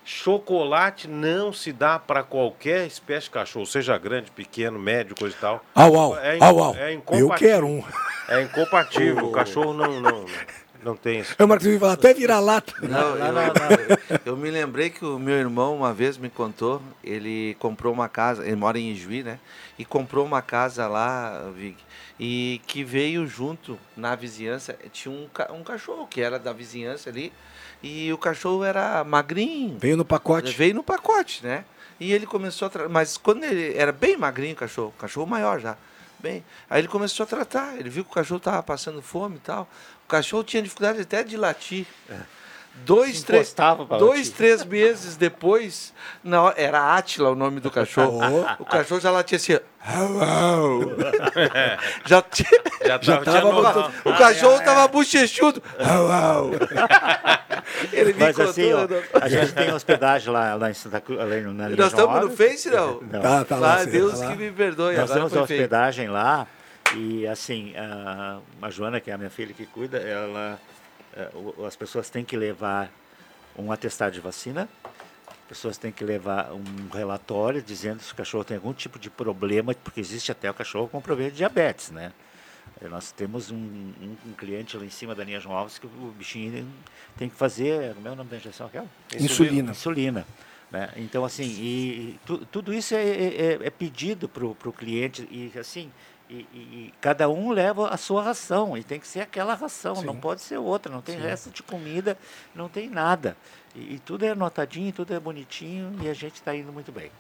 Chocolate não se dá para qualquer espécie de cachorro, seja grande, pequeno, médio, coisa e tal. Au, au, É in- au, au. é Eu quero um. É incompatível. O cachorro não, não, não tem isso. É o Marcos até virar lata. Não, eu, eu me lembrei que o meu irmão uma vez me contou, ele comprou uma casa, ele mora em Ijuí, né? E comprou uma casa lá, Vig, e que veio junto na vizinhança, tinha um, ca- um cachorro que era da vizinhança ali, e o cachorro era magrinho, Veio no pacote. veio no pacote, né? E ele começou a tratar, mas quando ele era bem magrinho o cachorro, cachorro maior já, bem, aí ele começou a tratar, ele viu que o cachorro tava passando fome e tal, o cachorro tinha dificuldade até de latir. Dois, três, dois três meses depois, na era Átila o nome do cachorro. O cachorro já latia assim. "Au, au". já tinha, Já, Já tava, botando- o cachorro tava bochechudo. Au. Ele me Mas contou. assim, ó, né? a gente tem hospedagem lá, lá em Santa Cruz, ali no- na Nós João estamos no. Face, não? Não. Tá, tá lá. Ah, sim, Deus tá lá. que me perdoe. Nós temos a feio. hospedagem lá e assim, a, a Joana, que é a minha filha que cuida, ela, as pessoas têm que levar um atestado de vacina, as pessoas têm que levar um relatório dizendo se o cachorro tem algum tipo de problema, porque existe até o cachorro com problema de diabetes, né? Eh, Nós temos um, um- um cliente lá em cima da linha João Alves que o bichinho tem que fazer, como é o nome da injeção aquela? Insulina. insulina. Né? Então, assim, e, e tu- tudo isso é, é- é pedido para o cliente e, assim, e, e- e cada um leva a sua ração e tem que ser aquela ração, não pode ser outra, não tem resto de comida, não tem nada. E, e tudo é anotadinho, tudo é bonitinho e a gente está indo muito bem.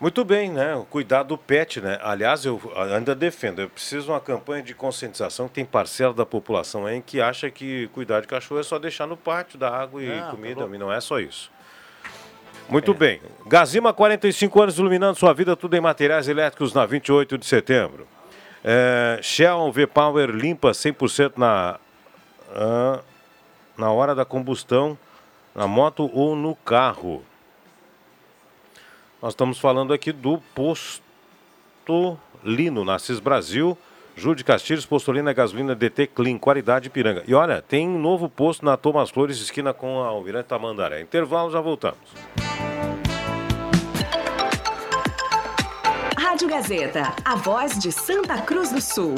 Muito bem, né? O cuidado do pet, né? Aliás, eu ainda defendo, eu preciso de uma campanha de conscientização que tem parcela da população aí que acha que cuidar de cachorro é só deixar no pátio, dar água e Não, tá comida, e não é só isso. Muito bem. Gazima, 45 anos iluminando sua vida, tudo em materiais elétricos na 28 de setembro. É, Shell V-Power limpa 100% na, na hora da combustão, na moto ou no carro. Nós estamos falando aqui do Posto Lino, na Brasil. Júlio de Castilhos, Postolina Gasolina DT Clean, qualidade Ipiranga. E olha, tem um novo posto na Thomas Flores, esquina com a Almirante Tamandaré. Intervalo, já voltamos. Rádio Gazeta, a voz de Santa Cruz do Sul.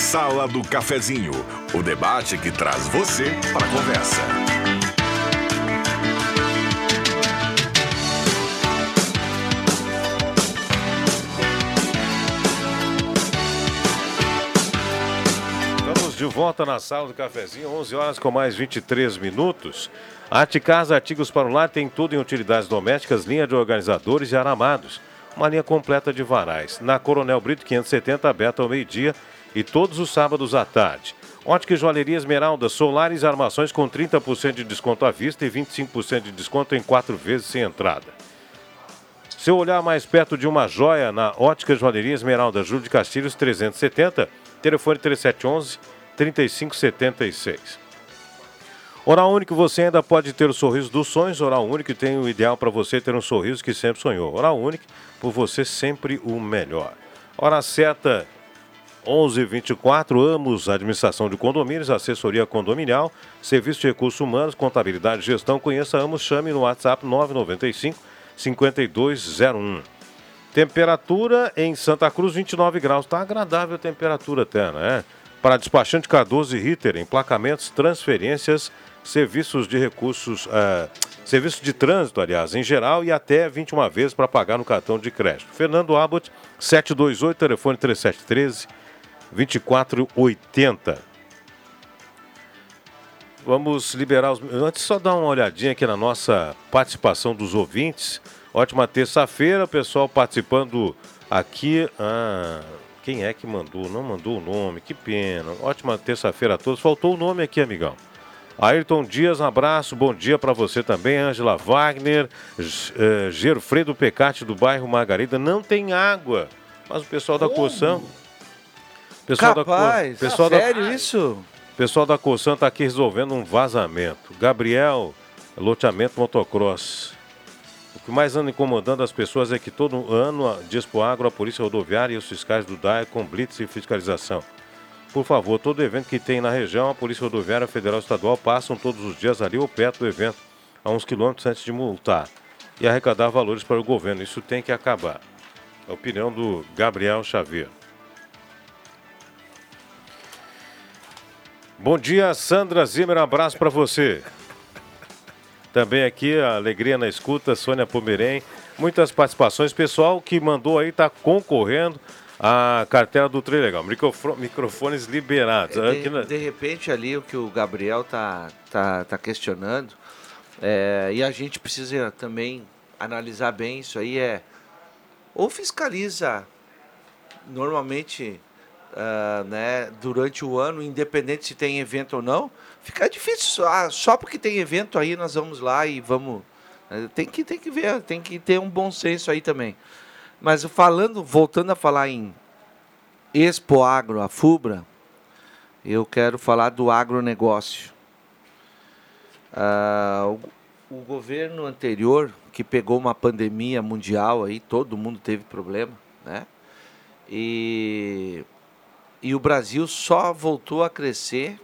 Sala do Cafezinho, o debate que traz você para a conversa. Estamos de volta na sala do cafezinho, 11 horas com mais 23 minutos. Arte Casa Artigos para o Lar tem tudo em utilidades domésticas, linha de organizadores e aramados. Uma linha completa de varais. Na Coronel Brito 570, aberta ao meio-dia e todos os sábados à tarde. Ótica e Joalheria Esmeralda, solares e armações com 30% de desconto à vista e 25% de desconto em quatro vezes sem entrada. Seu olhar mais perto de uma joia na Ótica Joalheria Esmeralda, Júlio de Castilhos 370, telefone 3711 3576. Oral Único, você ainda pode ter o sorriso dos sonhos. Oral Único tem o ideal para você ter um sorriso que sempre sonhou. Oral Único, por você sempre o melhor. Hora certa, 11:24 Amos, administração de condomínios, assessoria condominial, serviço de recursos humanos, contabilidade e gestão. Conheça Amos, chame no WhatsApp 995 5201. Temperatura em Santa Cruz, 29 graus. Está agradável a temperatura até, né? Para despachante Cardoso e Ritter, emplacamentos, transferências, serviços de recursos, eh, serviços de trânsito, aliás, em geral, e até 21 vezes para pagar no cartão de crédito. Fernando Abbott, 728, telefone 3713 2480. Vamos liberar os. Antes, só dar uma olhadinha aqui na nossa participação dos ouvintes. Ótima terça-feira, pessoal participando aqui. Ah, quem é que mandou? Não mandou o nome, que pena. Ótima terça-feira a todos. Faltou o nome aqui, amigão. Ayrton Dias, um abraço, bom dia para você também. Ângela Wagner, eh, Gerfredo Pecati do bairro Margarida. Não tem água, mas o pessoal da Coção. Pessoal da Capaz, pessoal da- sério isso? o pessoal da Coção está aqui resolvendo um vazamento. Gabriel, loteamento motocross. O que mais anda incomodando as pessoas é que todo ano a Dispo Agro, a Polícia Rodoviária e os fiscais do DAE com blitz e fiscalização. Por favor, todo evento que tem na região, a Polícia Rodoviária Federal Estadual passam todos os dias ali ou perto do evento, a uns quilômetros antes de multar e arrecadar valores para o governo. Isso tem que acabar. A opinião do Gabriel Xavier. Bom dia, Sandra Zimmer, um abraço para você. Também aqui, a alegria na escuta, Sônia Pomerém. Muitas participações. Pessoal que mandou aí está concorrendo à cartela do Trem Legal. Microfo- Microfones liberados. Aqui na- De, de repente ali o que o Gabriel tá, tá, tá questionando, é, e a gente precisa também analisar bem isso aí, é ou fiscaliza normalmente ah, né, durante o ano, independente se tem evento ou não, fica difícil. Só, ah, só porque tem evento aí nós vamos lá e vamos. eh, Tem que, tem que ver, tem que ter um bom senso aí também. Mas falando, voltando a falar em Expo Agro, a FUBRA, eu quero falar do agronegócio. Ah, o, o governo anterior, que pegou uma pandemia mundial aí, todo mundo teve problema, né? E, e o Brasil só voltou a crescer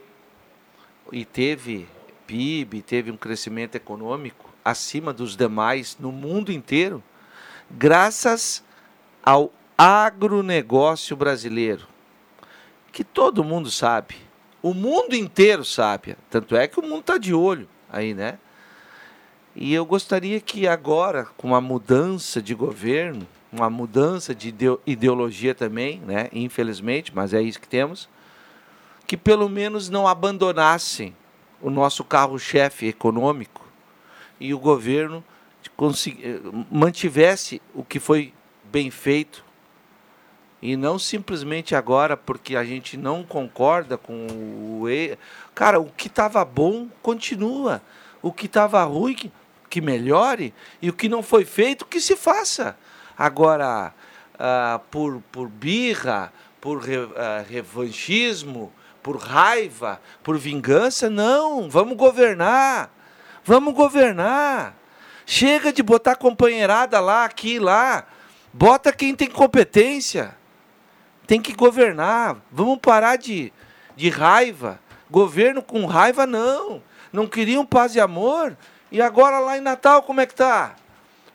e teve PIB, teve um crescimento econômico acima dos demais no mundo inteiro, graças ao agronegócio brasileiro, que todo mundo sabe, o mundo inteiro sabe, tanto é que o mundo está de olho aí, né? E eu gostaria que agora, com uma mudança de governo, uma mudança de ideo- ideologia também, né? Infelizmente, mas é isso que temos, que pelo menos não abandonassem o nosso carro-chefe econômico e o governo eh, mantivesse o que foi bem feito. E não simplesmente agora porque a gente não concorda com o cara o que estava bom continua. O que estava ruim que, que melhore. E o que não foi feito que se faça. Agora ah, por por birra por re- ah, revanchismo por raiva por vingança não vamos governar vamos governar chega de botar companheirada lá aqui lá bota quem tem competência tem que governar. Vamos parar de, de raiva. Governo com raiva, não. Não queriam paz e amor. E agora lá em Natal, como é que tá?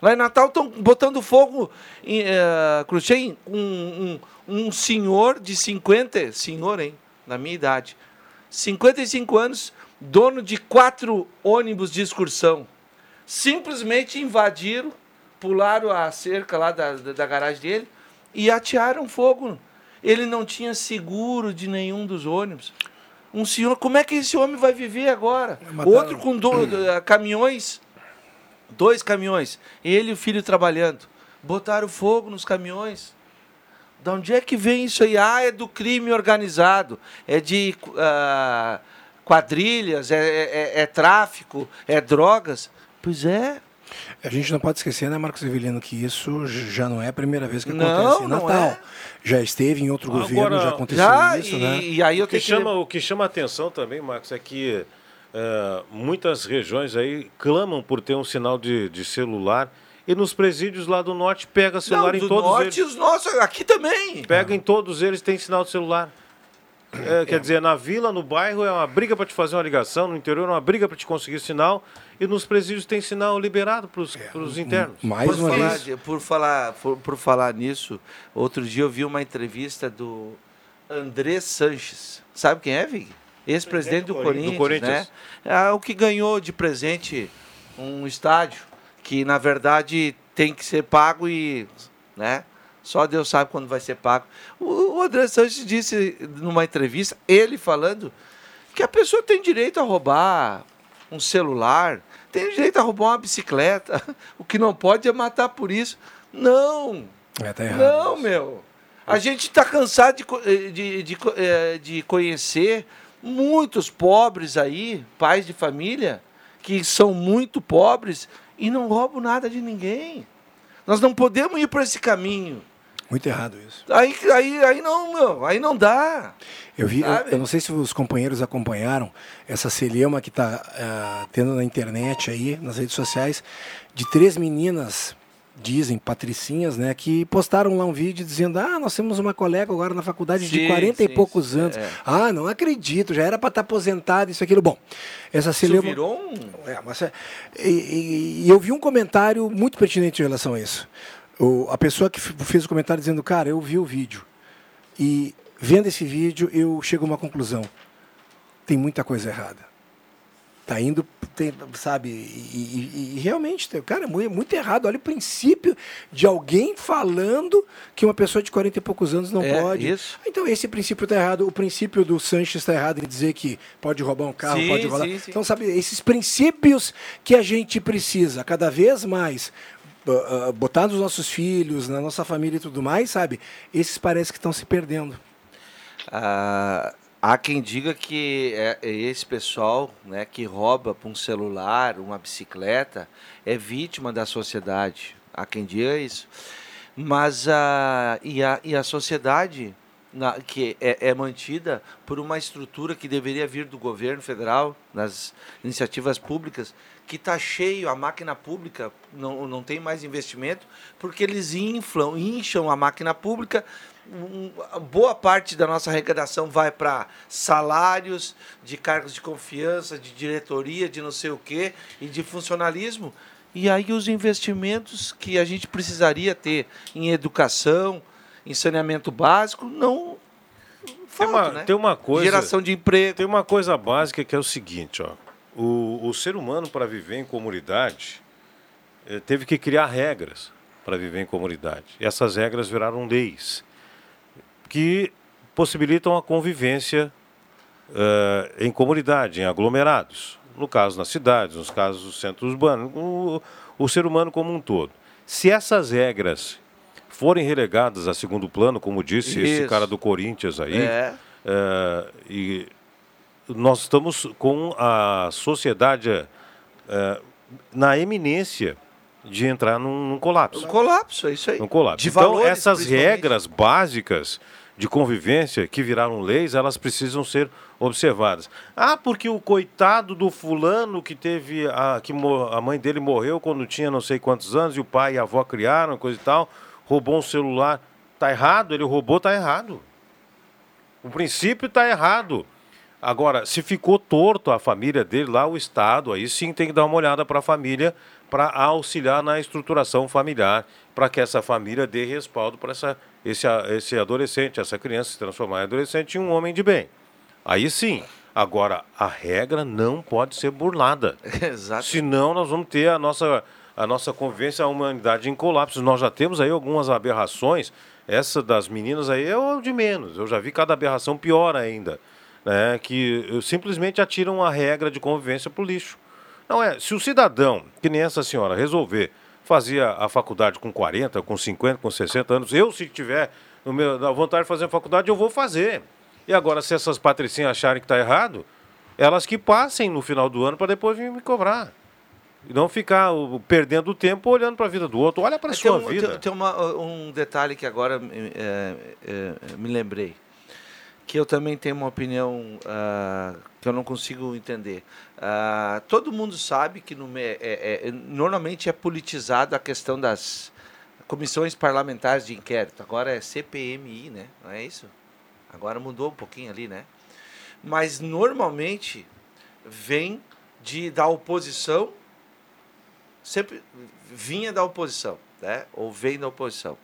Lá em Natal estão botando fogo uh, um, um, um senhor de 50, senhor, hein? Na minha idade. 55 anos, dono de quatro ônibus de excursão. Simplesmente invadiram, pularam a cerca lá da, da, da garagem dele e atearam fogo. Ele não tinha seguro de nenhum dos ônibus. Um senhor, como é que esse homem vai viver agora? Mataram. Outro com do, eh, caminhões, dois caminhões, ele e o filho trabalhando. Botaram fogo nos caminhões. De onde é que vem isso aí? Ah, é do crime organizado, é de ah, quadrilhas, é, é- é tráfico, é drogas. Pois é. A gente não pode esquecer, né, Marcos Evelino, que isso já não é a primeira vez que Não, acontece em não Natal. é. Já esteve em outro Agora, governo, já aconteceu já, isso, e- né? e aí eu o, que tenho que chama, o que chama a atenção também, Marcos, é que eh, muitas regiões aí clamam por ter um sinal de, de celular e nos presídios lá do norte pega celular Não, em do todos norte, eles. os nossos, aqui também. Pega em todos eles, tem sinal de celular. É, quer dizer, na vila, no bairro, é uma briga para te fazer uma ligação, no interior é uma briga para te conseguir sinal, e nos presídios tem sinal liberado para os internos. por falar, por falar por, por falar nisso, outro dia eu vi uma entrevista do André Sanches. Sabe quem é, Vig? Ex-presidente do, do Corinthians, Corinthians. né? É o que ganhou de presente um estádio que na verdade tem que ser pago e, né? Só Deus sabe quando vai ser pago. O, o André Sanches disse numa entrevista, ele falando que a pessoa tem direito a roubar um celular, tem direito a roubar uma bicicleta. O que não pode é matar por isso. Não, É, tá errado. não, meu. A gente está cansado de, eh, de, de, eh, de conhecer muitos pobres aí, pais de família, que são muito pobres e não roubam nada de ninguém. Nós não podemos ir por esse caminho. Muito errado isso. Aí, aí, aí não, meu, aí não dá. Eu vi, eu, eu não sei se os companheiros acompanharam essa celeuma que está tendo na internet aí, nas redes sociais, de três meninas, dizem, patricinhas, né, que postaram lá um vídeo dizendo, ah, nós temos uma colega agora na faculdade de Sim, 40 e sim, poucos sim, anos. é. Ah, não acredito, já era para estar aposentado, isso, aquilo. Bom, essa Isso celeuma... virou um... É, mas é- e, e- e eu vi um comentário muito pertinente em relação a isso. O- a pessoa que fez o comentário dizendo, cara, eu vi o vídeo. E vendo esse vídeo, eu chego a uma conclusão. Tem muita coisa errada. Tá indo, tem, sabe, e, e- e realmente, cara, é muito, muito errado. Olha o princípio de alguém falando que uma pessoa de 40 e poucos anos não É, pode. isso. Então esse princípio está errado. O princípio do Sanches está errado em dizer que pode roubar um carro, Sim, pode roubar. sim, sim. Então, sabe, esses princípios que a gente precisa cada vez mais ah, ah, botar nos nossos filhos, na nossa família e tudo mais, sabe? Esses parece que estão se perdendo. Ah, há quem diga que é, é esse pessoal né, que rouba para um celular, uma bicicleta, é vítima da sociedade. Há quem diga isso. Mas a, e, a, e a sociedade na- que é, é mantida por uma estrutura que deveria vir do governo federal, nas iniciativas públicas, que está cheio, a máquina pública não, não tem mais investimento, porque eles inflam, incham a máquina pública. Boa parte da nossa arrecadação vai para salários de cargos de confiança, de diretoria, de não sei o quê, e de funcionalismo. E aí os investimentos que a gente precisaria ter em educação, em saneamento básico, não Tem uma, né? tem uma coisa. Geração de emprego. Tem uma coisa básica que é o seguinte, ó. O, o ser humano, para viver em comunidade, eh, teve que criar regras para viver em comunidade. E essas regras viraram leis que possibilitam a convivência eh, em comunidade, em aglomerados. No caso, nas cidades, nos casos do centro urbano, o, o ser humano como um todo. Se essas regras forem relegadas a segundo plano, como disse esse Isso. cara do Corinthians aí, É. eh, e nós estamos com a sociedade eh, na eminência de entrar num, num colapso. Um colapso, é isso aí. Um colapso. De então, valores, essas regras básicas de convivência que viraram leis, elas precisam ser observadas. Ah, porque o coitado do fulano que teve a que a mãe dele morreu quando tinha não sei quantos anos e o pai e a avó criaram, coisa e tal, roubou um celular. Tá errado, ele roubou, tá errado. O princípio está errado. Agora, se ficou torto a família dele lá, o Estado, aí sim tem que dar uma olhada para a família para auxiliar na estruturação familiar, para que essa família dê respaldo para essa, esse, esse adolescente, essa criança se transformar em adolescente em um homem de bem. Aí sim. Agora, a regra não pode ser burlada. Exato. Senão nós vamos ter a nossa, a nossa convivência, a humanidade em colapso. Nós já temos aí algumas aberrações. Essa das meninas aí é o de menos. Eu já vi cada aberração pior ainda. Né, que eh, simplesmente atiram a regra de convivência para o lixo. Não é, se o cidadão, que nem essa senhora, resolver fazer a faculdade com 40, com 50, com 60 anos, eu, se tiver no meu, na vontade de fazer a faculdade, eu vou fazer. E agora, se essas patricinhas acharem que está errado, elas que passem no final do ano para depois vir me cobrar. E não ficar uh, perdendo tempo olhando para a vida do outro. Olha para a Tem sua um- vida. Tem, tem uma- um detalhe que agora é, é, me lembrei. Que eu também tenho uma opinião ah, que eu não consigo entender. Ah, todo mundo sabe que no me- é- é- normalmente é politizado a questão das comissões parlamentares de inquérito. Agora é CPMI, né? Não é isso? Agora mudou um pouquinho ali, né? Mas normalmente vem de, da oposição sempre vinha da oposição, né? ou vem da oposição.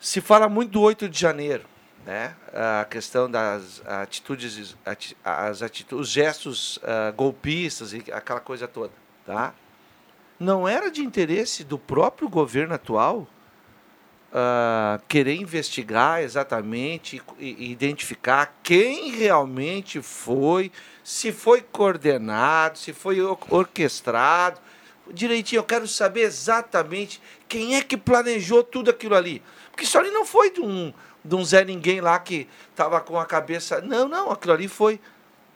Se fala muito do 8 de janeiro, né? A questão das atitudes, ati- as atitudes, os gestos ah, golpistas e aquela coisa toda, tá? Não era de interesse do próprio governo atual ah, querer investigar exatamente e, e identificar quem realmente foi, se foi coordenado, se foi or- orquestrado. Direitinho, eu quero saber exatamente quem é que planejou tudo aquilo ali. Porque isso ali não foi de um, de um Zé Ninguém lá que estava com a cabeça. Não, não, aquilo ali foi.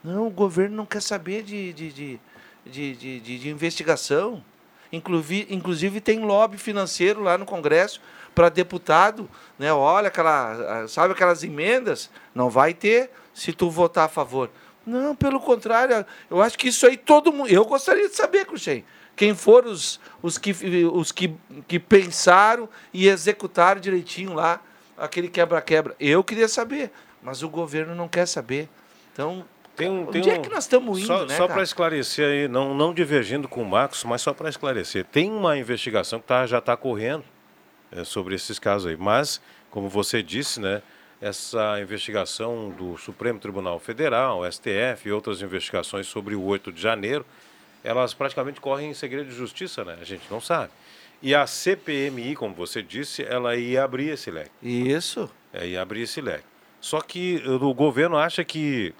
Não, o governo não quer saber de, de, de, de, de, de- de investigação. Inclusive, inclusive tem lobby financeiro lá no Congresso para deputado, né? Olha aquela, sabe aquelas emendas? Não vai ter se tu votar a favor. Não, pelo contrário, eu acho que isso aí todo mundo. Eu gostaria de saber, Cruxem, quem foram os, os, que, os que, que pensaram e executaram direitinho lá aquele quebra-quebra. Eu queria saber, mas o governo não quer saber. Então, Tem um, tem onde é um- que nós estamos indo, Só, né, só para esclarecer aí, não, não divergindo com o Marcos, mas só para esclarecer. Tem uma investigação que tá, já está correndo é, sobre esses casos aí. Mas, como você disse, né, essa investigação do Supremo Tribunal Federal, STF e outras investigações sobre o 8 de janeiro, elas praticamente correm em segredo de justiça, né? A gente não sabe. E a CPMI, como você disse, ela ia abrir esse leque. Isso. É, ia abrir esse leque. Só que o governo acha que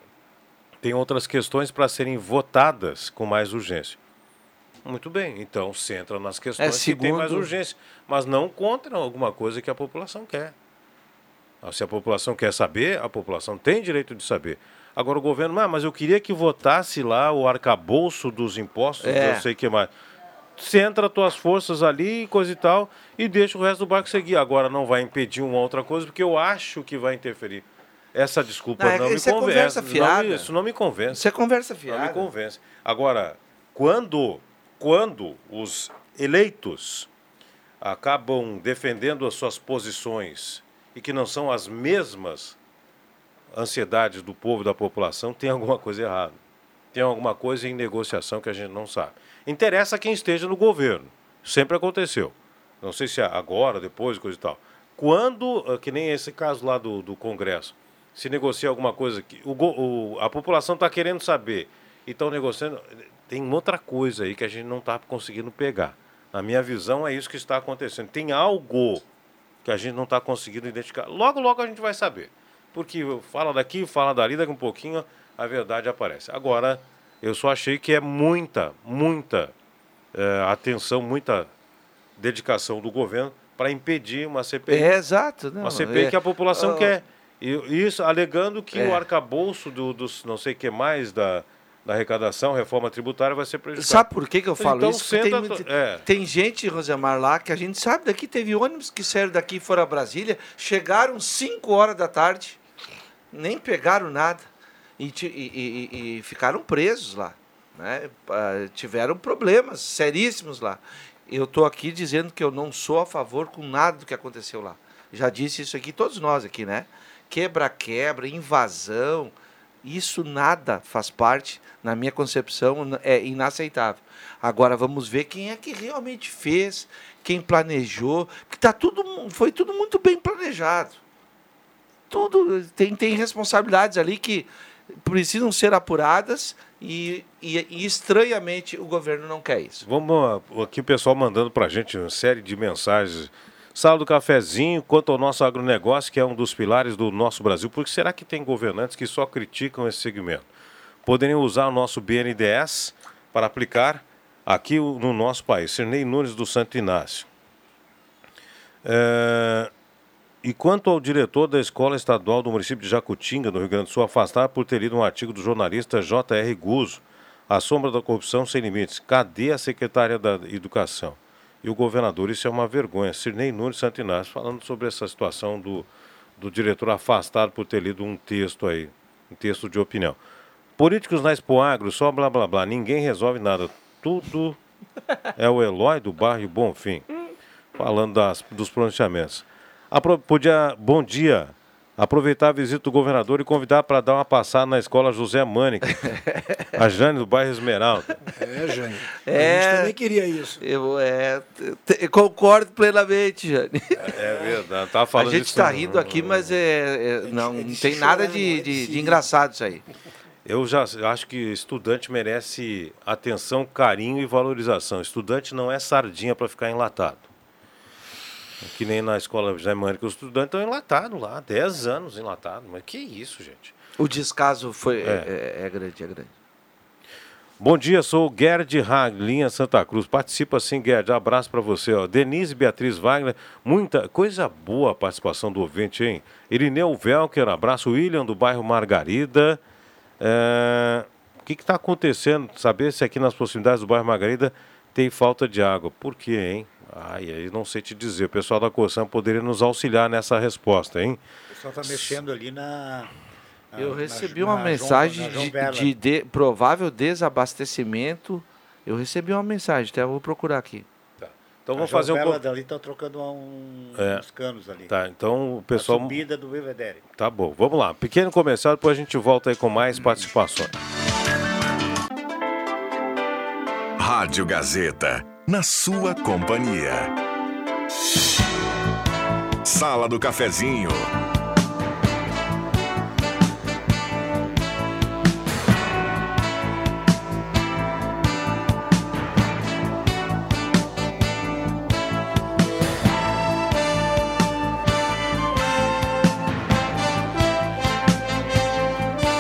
tem outras questões para serem votadas com mais urgência. Muito bem, então se entra nas questões que tem mais segundo- urgência, mas não contra alguma coisa que a população quer. Ah, Se a população quer saber, a população tem direito de saber. Agora o governo, ah, mas eu queria que votasse lá o arcabouço dos impostos, É. eu sei que mais. Centra tuas forças ali, coisa e tal, e deixa o resto do barco seguir. Agora não vai impedir uma outra coisa, porque eu acho que vai interferir. Essa desculpa Não, é- não, me é convence. conversa Não fiada. me- isso não me convence. Isso é conversa Não fiada. me convence. Agora, quando, quando os eleitos acabam defendendo as suas posições e que não são as mesmas ansiedades do povo e da população, tem alguma coisa errada. Tem alguma coisa em negociação que a gente não sabe. Interessa quem esteja no governo. Sempre aconteceu. Não sei se é agora, depois, coisa e tal. Quando, ah, que nem esse caso lá do, do Congresso, se negocia alguma coisa que o, o- a população está querendo saber e estão negociando, tem outra coisa aí que a gente não está conseguindo pegar. Na minha visão, é isso que está acontecendo. Tem algo que a gente não está conseguindo identificar. Logo, logo a gente vai saber. Porque fala daqui, fala dali, daqui um pouquinho a verdade aparece. Agora, eu só achei que é muita, muita eh, atenção, muita dedicação do governo para impedir uma CPI. É, exato. Não, uma CPI é. que a população Ah, quer. E isso alegando que É. o arcabouço do, dos não sei o que mais da, da arrecadação, reforma tributária, vai ser prejudicado. Sabe por que, que eu falo Então, isso? Tem, muito- é. tem gente, Rosemar, lá que a gente sabe daqui, teve ônibus que saíram daqui e foram a Brasília, chegaram 5 horas da tarde, nem pegaram nada e, e- e- ficaram presos lá. né? Ah, Tiveram problemas seríssimos lá. Eu estou aqui dizendo que eu não sou a favor com nada do que aconteceu lá. Já disse isso aqui, todos nós aqui, né? Quebra-quebra, invasão, isso nada faz parte, na minha concepção, é inaceitável. Agora vamos ver quem é que realmente fez, quem planejou, que tá tudo, foi tudo muito bem planejado. Tudo tem, tem responsabilidades ali que precisam ser apuradas e, e, e estranhamente o governo não quer isso. Vamos ah, aqui o pessoal mandando para a gente uma série de mensagens. Sala do cafezinho, quanto ao nosso agronegócio, que é um dos pilares do nosso Brasil, por que será que tem governantes que só criticam esse segmento? Poderiam usar o nosso BNDES para aplicar aqui no nosso país. Cirnei Nunes do Santo Inácio. É, E quanto ao diretor da Escola Estadual do município de Jacutinga, no Rio Grande do Sul, afastado por ter lido um artigo do jornalista J.R. Guzzo, A Sombra da Corrupção Sem Limites. Cadê a secretária da Educação? E o governador, isso é uma vergonha. Sirnei Nunes Santo Inácio, falando sobre essa situação do, do diretor afastado por ter lido um texto aí, um texto de opinião. Políticos na Expo Agro, só blá blá blá, ninguém resolve nada. Tudo é o Eloy do bairro Bonfim, falando das, dos pronunciamentos. Apro- podia, bom dia. Aproveitar a visita do governador e convidar para dar uma passada na escola José Mânica. a Jane do bairro Esmeralda. É, Jane. É, A gente também queria isso. Eu, é, te- concordo plenamente, Jane. É verdade. Tava falando a gente está rindo aqui, mas é, é- não, não tem nada de, de, de engraçado isso aí. Eu já acho que estudante merece atenção, carinho e valorização. Estudante não é sardinha para ficar enlatado. Que nem na escola José Mânica, os estudantes estão enlatados lá, 10 anos enlatados. Mas que isso, gente? O descaso foi, É. é, é grande, é grande. Bom dia, sou o Gerd Hag, linha Santa Cruz. Participa sim, Gerd. Abraço para você. Ó. Denise Beatriz Wagner, muita coisa boa a participação do ouvinte, hein? Irineu Velker, abraço. William do bairro Margarida. É, O que está acontecendo? Saber se aqui nas proximidades do bairro Margarida tem falta de água. Por quê, hein? Ai, aí não sei te dizer. O pessoal da Corsã poderia nos auxiliar nessa resposta, hein? O pessoal está mexendo ali na. na- Eu na- recebi na uma João- mensagem na João de, de de- provável desabastecimento. Eu recebi uma mensagem, até vou procurar aqui. Então A vamos fazer um. Bela co- dali estão trocando um, É. uns canos ali. Tá, então o pessoal. A subida do Belvedere. Tá bom, vamos lá. Pequeno comercial, depois a gente volta aí com mais participações. Rádio Gazeta, na sua companhia. Sala do Cafezinho.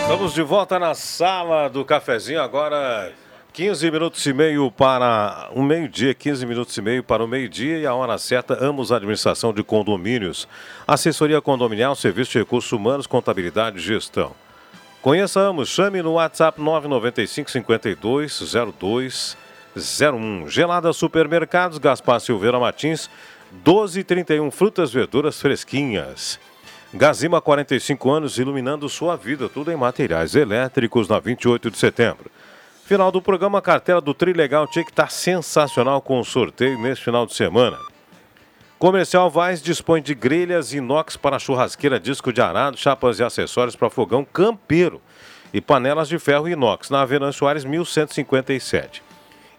Estamos de volta na sala do cafezinho, agora 15 minutos e meio para o meio-dia, 15 minutos e meio para o meio-dia e a hora certa, Amos Administração de Condomínios, Assessoria Condominial, Serviço de Recursos Humanos, Contabilidade e Gestão. Conheça Amos, chame no WhatsApp 995 52 0201. Gelada Supermercados, Gaspar Silveira Martins, 1231 frutas, verduras fresquinhas. Gazima, 45 anos, iluminando sua vida, tudo em materiais elétricos na 28 de setembro. Final do programa, a cartela do Trilegal tinha que estar sensacional com o sorteio neste final de semana. Comercial Vaz dispõe de grelhas inox para churrasqueira, disco de arado, chapas e acessórios para fogão campeiro e panelas de ferro inox na Avenida Soares 1157.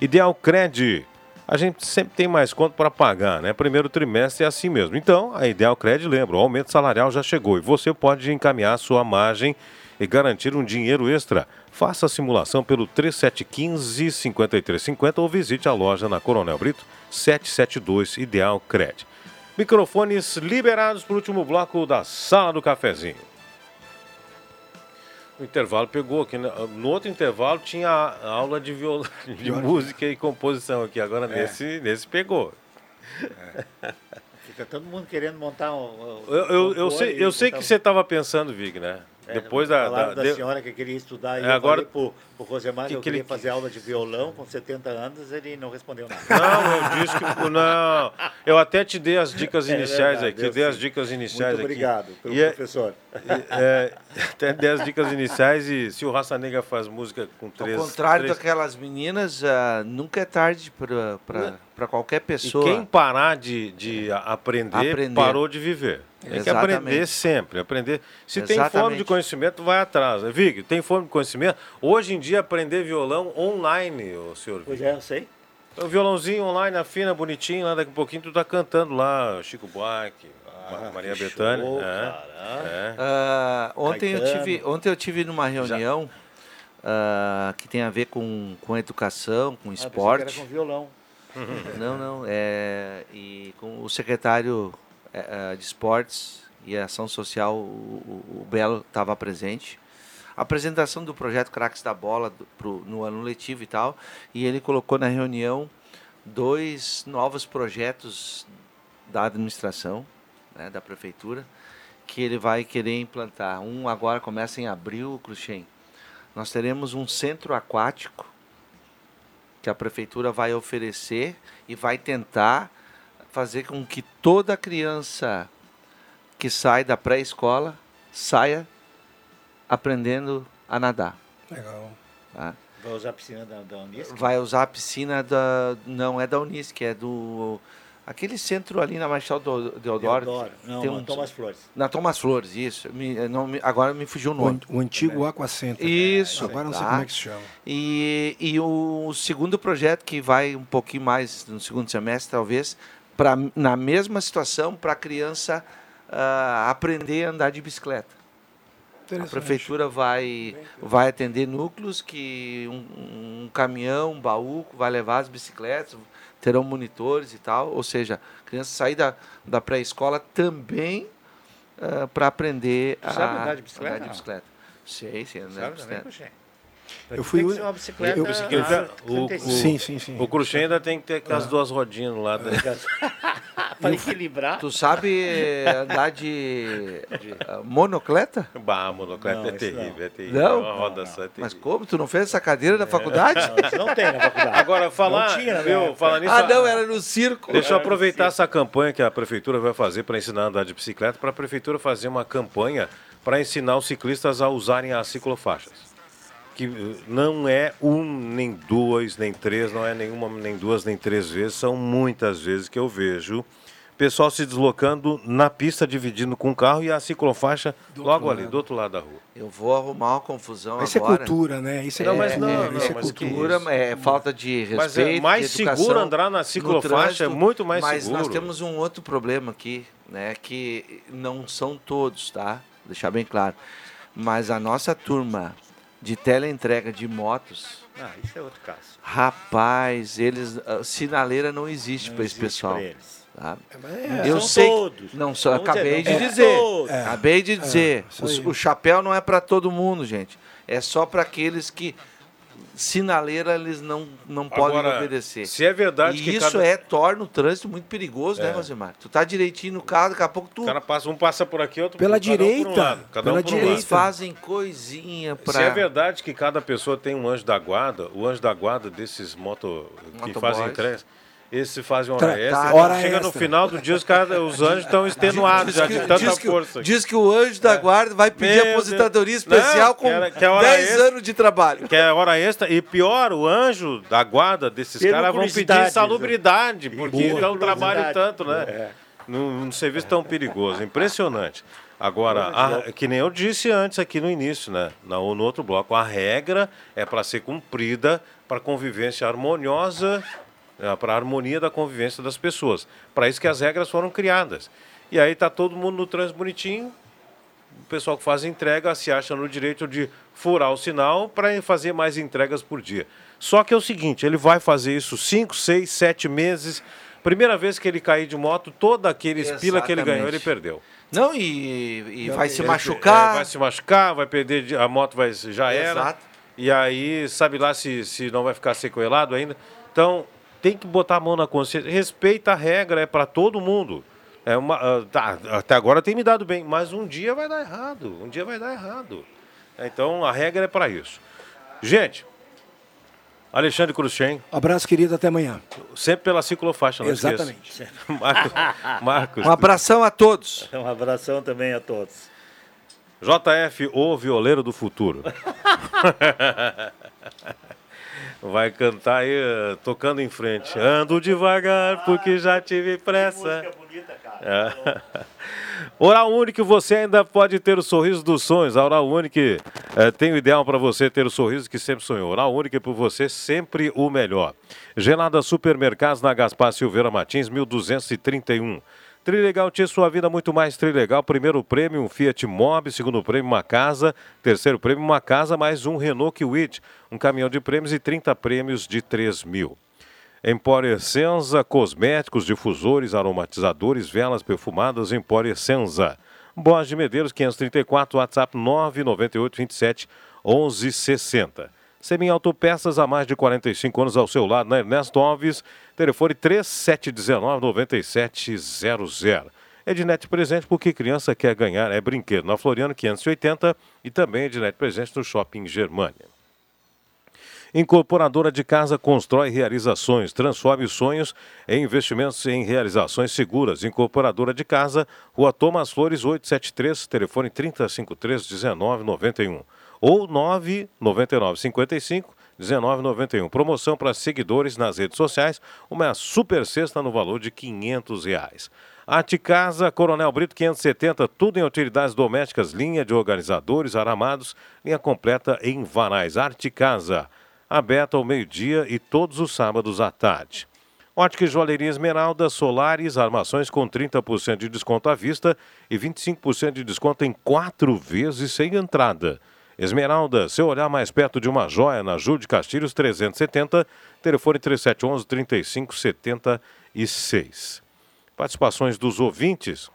Ideal Cred, a gente sempre tem mais conta para pagar, né? Primeiro trimestre é assim mesmo. Então, a Ideal Cred lembra, o aumento salarial já chegou e você pode encaminhar sua margem e garantir um dinheiro extra. Faça a simulação pelo 3715-5350 ou visite a loja na Coronel Brito 772 Ideal Cred. Microfones liberados para o último bloco da Sala do Cafezinho. O intervalo pegou aqui. né? No outro intervalo tinha a aula de, viol... de música e composição aqui. Agora É. nesse, nesse pegou. Fica todo mundo querendo montar um. Eu, eu, eu sei, eu sei que você estava pensando, Vig, né? Depois da. Falaram da- da de- senhora que queria estudar e É, eu agora- falei pro, pro Rosemar Que que eu ele- queria fazer aula de violão com 70 anos, ele não respondeu nada. Não, eu disse que. Não, eu até te dei as dicas É iniciais verdade, aqui. eu dei as sei. dicas iniciais Muito aqui. obrigado pelo E é- professor. é, até dei as dicas iniciais e se o Raça Negra faz música com Ao três. contrário três- daquelas meninas, ah, nunca é tarde para qualquer pessoa. E quem parar de, de a- aprender, Aprender. parou de viver. Tem que Exatamente. aprender sempre. Aprender. Se tem fome Exatamente. de conhecimento, vai atrás. Vig, tem fome de conhecimento? Hoje em dia, aprender violão online, o senhor Pois é, eu sei. O violãozinho online, afina, bonitinho, lá daqui a pouquinho tu tá cantando lá, Chico Buarque, Ma- Maria que Bethânia. show, é, é. Ah, ontem, eu tive, ontem eu tive numa reunião ah, que tem a ver com, com educação, com Ah, pensei que esporte. Era com violão. Não, não. É, e com o secretário de esportes e ação social, o, o- o Belo, estava presente. A apresentação do projeto Craques da Bola do- pro- no ano letivo e tal. E ele colocou na reunião dois novos projetos da administração, né, da prefeitura, que ele vai querer implantar. Um agora começa em abril, Cruxem. Nós teremos um centro aquático que a prefeitura vai oferecer e vai tentar fazer com que toda criança que sai da pré-escola saia aprendendo a nadar. Legal. tá? Vai usar a piscina da, da Unisc? Vai usar a piscina da. Não é da Unisc, é do. Aquele centro ali na Marechal Do- Deodoro. Deodoro. Não, tem na um- Thomas Flores. Na Thomas Flores, isso. Me- não me- agora me fugiu o nome. o antigo Aqua Center. Isso. Agora não sei tá? como é que se chama. E, e o segundo projeto que vai um pouquinho mais no segundo semestre, talvez, pra, na mesma situação, para a criança ah, aprender a andar de bicicleta. A prefeitura vai, vai atender núcleos que um, um caminhão, um baú vai levar as bicicletas, terão monitores e tal. Ou seja, a criança sair da, da pré-escola também para aprender a andar de bicicleta, andar de bicicleta. Sei, sei, andar de bicicleta. Eu fui Tem que ser uma bicicleta. eu- Bicicleta, o, o, Sim, sim, sim. O Cruxem ainda tem que ter aquelas duas rodinhas no lado. Para equilibrar. Tu sabe eh, andar de, de ah, monocleta? Bah, a monocleta Não, é terrível, é terrível. Não? É uma roda só, é Mas terrível. como? Tu não fez essa cadeira da faculdade? Não, não tem na faculdade. Agora, falar, Não tinha minha viu, falar nisso... Ah, não, era no circo. Deixa eu aproveitar essa campanha que a prefeitura vai fazer para ensinar a andar de bicicleta, para a prefeitura fazer uma campanha para ensinar os ciclistas a usarem as ciclofaixas. Que eh, não é um, nem dois, nem três, não é nenhuma, nem duas, nem três vezes, são muitas vezes que eu vejo pessoal se deslocando na pista, dividindo com o carro e a ciclofaixa logo ali, do outro lado da rua. Eu vou arrumar uma confusão Isso é agora. cultura, né? Isso é, Não, mas cultura, não, não, isso é mas que cultura. Cultura é falta de respeito. Mas é mais seguro andar na ciclofaixa, é trânsito, muito mais mas seguro. nós temos um outro problema aqui, né? Que não são todos, tá? Vou deixar bem claro. Mas a nossa turma de teleentrega de motos, Ah, isso é outro caso. rapaz, eles. a sinaleira não existe para esse pessoal. pra eles. tá? É, Eu São sei. todos. Não, só Vamos acabei dizer, de não dizer. todos. É. Acabei de dizer. isso o, aí. o chapéu não é para todo mundo, gente. É só para aqueles que sinaleira eles não, não podem Agora, obedecer. se é verdade e que isso cada- é torna o trânsito muito perigoso, né, É. Rosemar? Tu tá direitinho no carro, daqui a pouco tu O cara passa, um passa por aqui, outro Pela cada um por um direita, lado, cada pela um por um direita. lado. eles fazem coisinha para Se é verdade que cada pessoa tem um anjo da guarda, o anjo da guarda desses moto que Motoboys. fazem entregas, esses fazem hora Tra- extra. tá, quando hora chega no extra. final do dia, os, cara, os anjos estão extenuados já de tanta diz que, força. diz que o anjo da guarda vai pedir Meu aposentadoria Deus. especial Não, com que era- que a hora 10 extra- anos de trabalho. Que é hora extra. E pior, o anjo da guarda desses caras vão pedir curiosidade, insalubridade, porque trabalho Curiosidade. tanto, né? É. Num, num serviço tão perigoso. Impressionante. Agora, a- que nem eu disse antes aqui no início, né? Na, no outro bloco, a regra é para ser cumprida para convivência harmoniosa, para a harmonia da convivência das pessoas. Para isso que as regras foram criadas. E aí tá todo mundo no trânsito bonitinho, o pessoal que faz entrega se acha no direito de furar o sinal para fazer mais entregas por dia. Só que é o seguinte, ele vai fazer isso 5, 6, 7 meses. Primeira vez que ele cair de moto, todo aqueles pila que ele ganhou, ele perdeu. Não, e, e vai se Ele- machucar. é, vai se machucar, vai perder, de- a moto vai, já era. Exato. E aí, sabe lá se, se não vai ficar sequelado ainda. Então, tem que botar a mão na consciência. Respeita a regra, é para todo mundo. É uma, ah, tá, até agora tem me dado bem, mas um dia vai dar errado. Um dia vai dar errado. Então, a regra é para isso. Gente, Alexandre Cruxem, Abraço, querido, até amanhã. sempre pela ciclofaixa, não esqueça. Exatamente. Marcos, Marcos Um abração a todos. Um abração também a todos. JF, o violeiro do futuro. Vai cantar aí, tocando em frente. Ando devagar porque já tive pressa. bonita, cara. É. Oral Unique, você ainda pode ter o sorriso dos sonhos. A Oral Unique eh, tem o ideal para você ter o sorriso que sempre sonhou. Oral Unique por você sempre o melhor. Gelada Supermercados na Gaspar Silveira Martins, 1231. Trilegal tinha sua vida muito mais Trilegal. Primeiro prêmio, um Fiat Mobi. Segundo prêmio, uma casa. Terceiro prêmio, uma casa, mais um Renault Kwid. Um caminhão de prêmios e 30 prêmios de 3 mil. Empório Essenza, cosméticos, difusores, aromatizadores, velas perfumadas, Empório Essenza. Borges de Medeiros, 534, WhatsApp 998 27 1160. Semin Autopeças há mais de 45 anos ao seu lado, na Ernesto Alves, telefone 3719-9700. Ednet Presente, porque criança quer ganhar, é brinquedo. Na Floriano 580 e também Ednet Presente no Shopping Germânia. Incorporadora de casa constrói realizações, transforme sonhos em investimentos em realizações seguras. Incorporadora de casa, Rua Thomas Flores 873, telefone 3053 1991 ou 99955 19,91. Promoção para seguidores nas redes sociais, uma super cesta no valor de 500 reais. Arte Casa, Coronel Brito 570, tudo em utilidades domésticas, linha de organizadores aramados, linha completa em varais. Arte Casa, aberta ao meio-dia e todos os sábados à tarde. Ótica e Joalheria Esmeralda, Solares, armações com 30% de desconto à vista e 25% de desconto em quatro vezes sem entrada. Esmeralda, seu olhar mais perto de uma joia na Júlio de Castilhos 370, telefone 3711-3576. Participações dos ouvintes.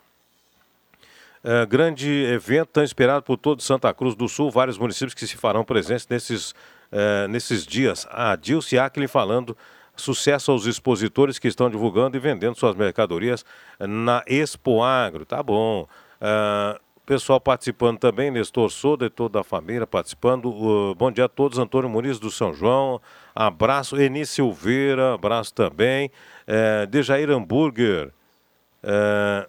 É, grande evento tão esperado por todo Santa Cruz do Sul, vários municípios que se farão presentes nesses, é, nesses dias. A Dilce Acklin falando Sucesso aos expositores que estão divulgando e vendendo suas mercadorias na Expo Agro. Tá bom. Uh, pessoal participando também, Nestor Soda e toda a família participando. Uh, bom dia a todos, Antônio Muniz do São João. Abraço, Eni Silveira, abraço também. Uh, Dejair Hamburger. Uh,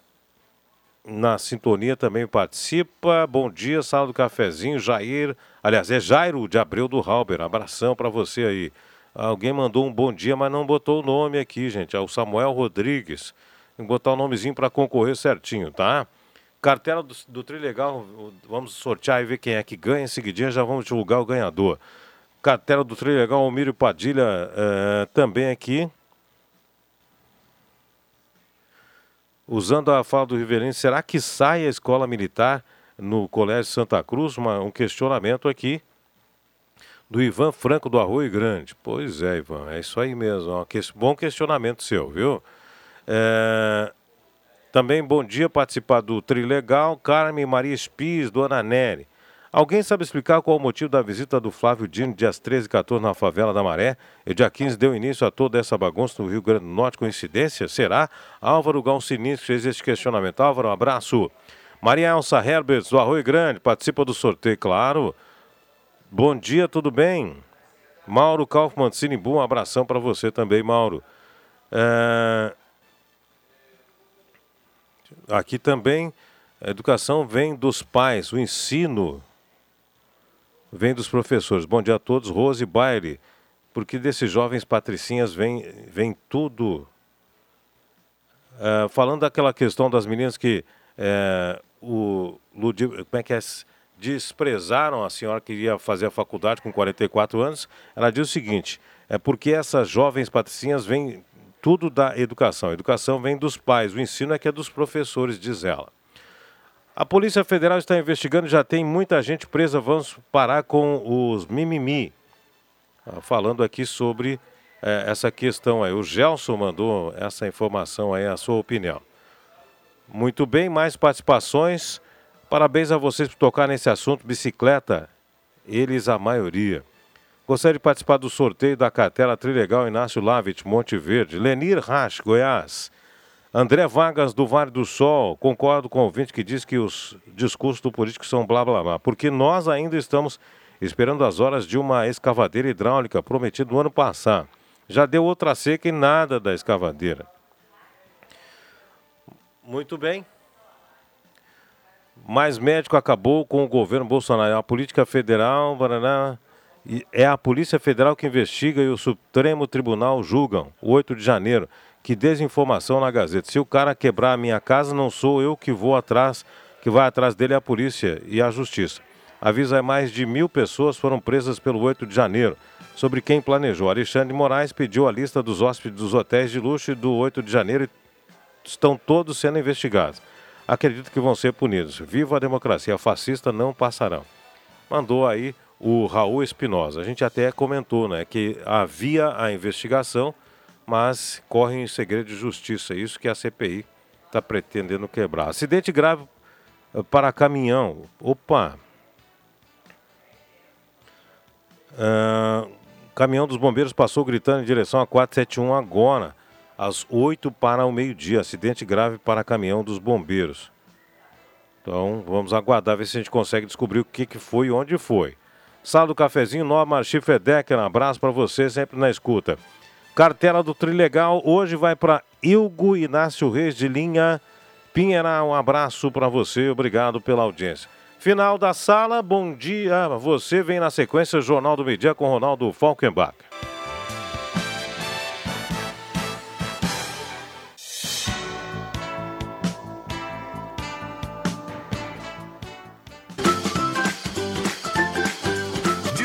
na sintonia também participa. Bom dia, sala do cafezinho, Jair. Aliás, é Jairo de Abreu do Halber. Abração para você aí. Alguém mandou um bom dia, mas não botou o nome aqui, gente. É o Samuel Rodrigues. Tem que botar o nomezinho para concorrer certinho, tá? Cartela do, do Trilegal, vamos sortear e ver quem é que ganha. Em seguidinha já vamos divulgar o ganhador. Cartela do Trilegal, Almírio Padilha é, também aqui. Usando a fala do Rivelino, será que sai a escola militar no Colégio Santa Cruz? Uma, um questionamento aqui do Ivan Franco do Arroio Grande. Pois é, Ivan, é isso aí mesmo. Ó. Que, bom questionamento seu, viu? É... Também bom dia participar do Trilegal, Carmen Maria Spies, do Ananeri. Alguém sabe explicar qual o motivo da visita do Flávio Dino dias 13 e 14 na favela da Maré? E dia 15 deu início a toda essa bagunça no Rio Grande do Norte. Coincidência? Será? Álvaro Gal Sinistro fez esse questionamento. Álvaro, um abraço. Maria Elsa Herberts, do Arroio Grande, participa do sorteio, claro. Bom dia, tudo bem? Mauro Kaufmann, Sinimbu, um abração para você também, Mauro. É... Aqui também, a educação vem dos pais, o ensino vem dos professores. Bom dia a todos, Rose Baile, porque desses jovens patricinhas vem, vem tudo. É, falando daquela questão das meninas que é, o Ludi, como é que é? desprezaram a senhora que iria fazer a faculdade com 44 anos. Ela diz o seguinte: é porque essas jovens patricinhas vêm tudo da educação. A educação vem dos pais, o ensino é que é dos professores, diz ela. A Polícia Federal está investigando, já tem muita gente presa. Vamos parar com os mimimi. Ah, falando aqui sobre é, essa questão aí. O Gelson mandou essa informação aí, a sua opinião. Muito bem, mais participações. Parabéns a vocês por tocar nesse assunto bicicleta, eles a maioria. Gostaria de participar do sorteio da cartela Trilegal Inácio Lavit, Monte Verde. Lenir Rasch, Goiás. André Vargas, do Vale do Sol. Concordo com o ouvinte que diz que os discursos do político são blá blá blá. Porque nós ainda estamos esperando as horas de uma escavadeira hidráulica prometida no ano passado. Já deu outra seca e nada da escavadeira. Muito bem. Mais médico acabou com o governo Bolsonaro. A política federal, Paraná, é a Polícia Federal que investiga e o Supremo Tribunal julgam. 8 de janeiro. Que desinformação na Gazeta. Se o cara quebrar a minha casa, não sou eu que vou atrás, que vai atrás dele é a polícia e a justiça. Avisa mais de mil pessoas foram presas pelo 8 de janeiro. Sobre quem planejou. Alexandre Moraes pediu a lista dos hóspedes dos hotéis de luxo do 8 de janeiro e estão todos sendo investigados acredito que vão ser punidos. Viva a democracia, fascista não passarão. Mandou aí o Raul Espinosa. A gente até comentou, né, que havia a investigação, mas corre em segredo de justiça. Isso que a CPI está pretendendo quebrar. Acidente grave eh, para caminhão. Opa! Uh, caminhão dos bombeiros passou gritando em direção a 471 agora às 8 para o meio-dia. Acidente grave para caminhão dos bombeiros. Então vamos aguardar, ver se a gente consegue descobrir o que, que foi e onde foi. Sala do Cafezinho, Norma Schifferdecker, um abraço para você, sempre na escuta. Cartela do Trilegal, hoje vai para Ilgo Inácio Reis de Linha Pinheira. Um abraço para você, obrigado pela audiência. Final da sala, bom dia. Você vem na sequência Jornal do Media com Ronaldo Falkenbach.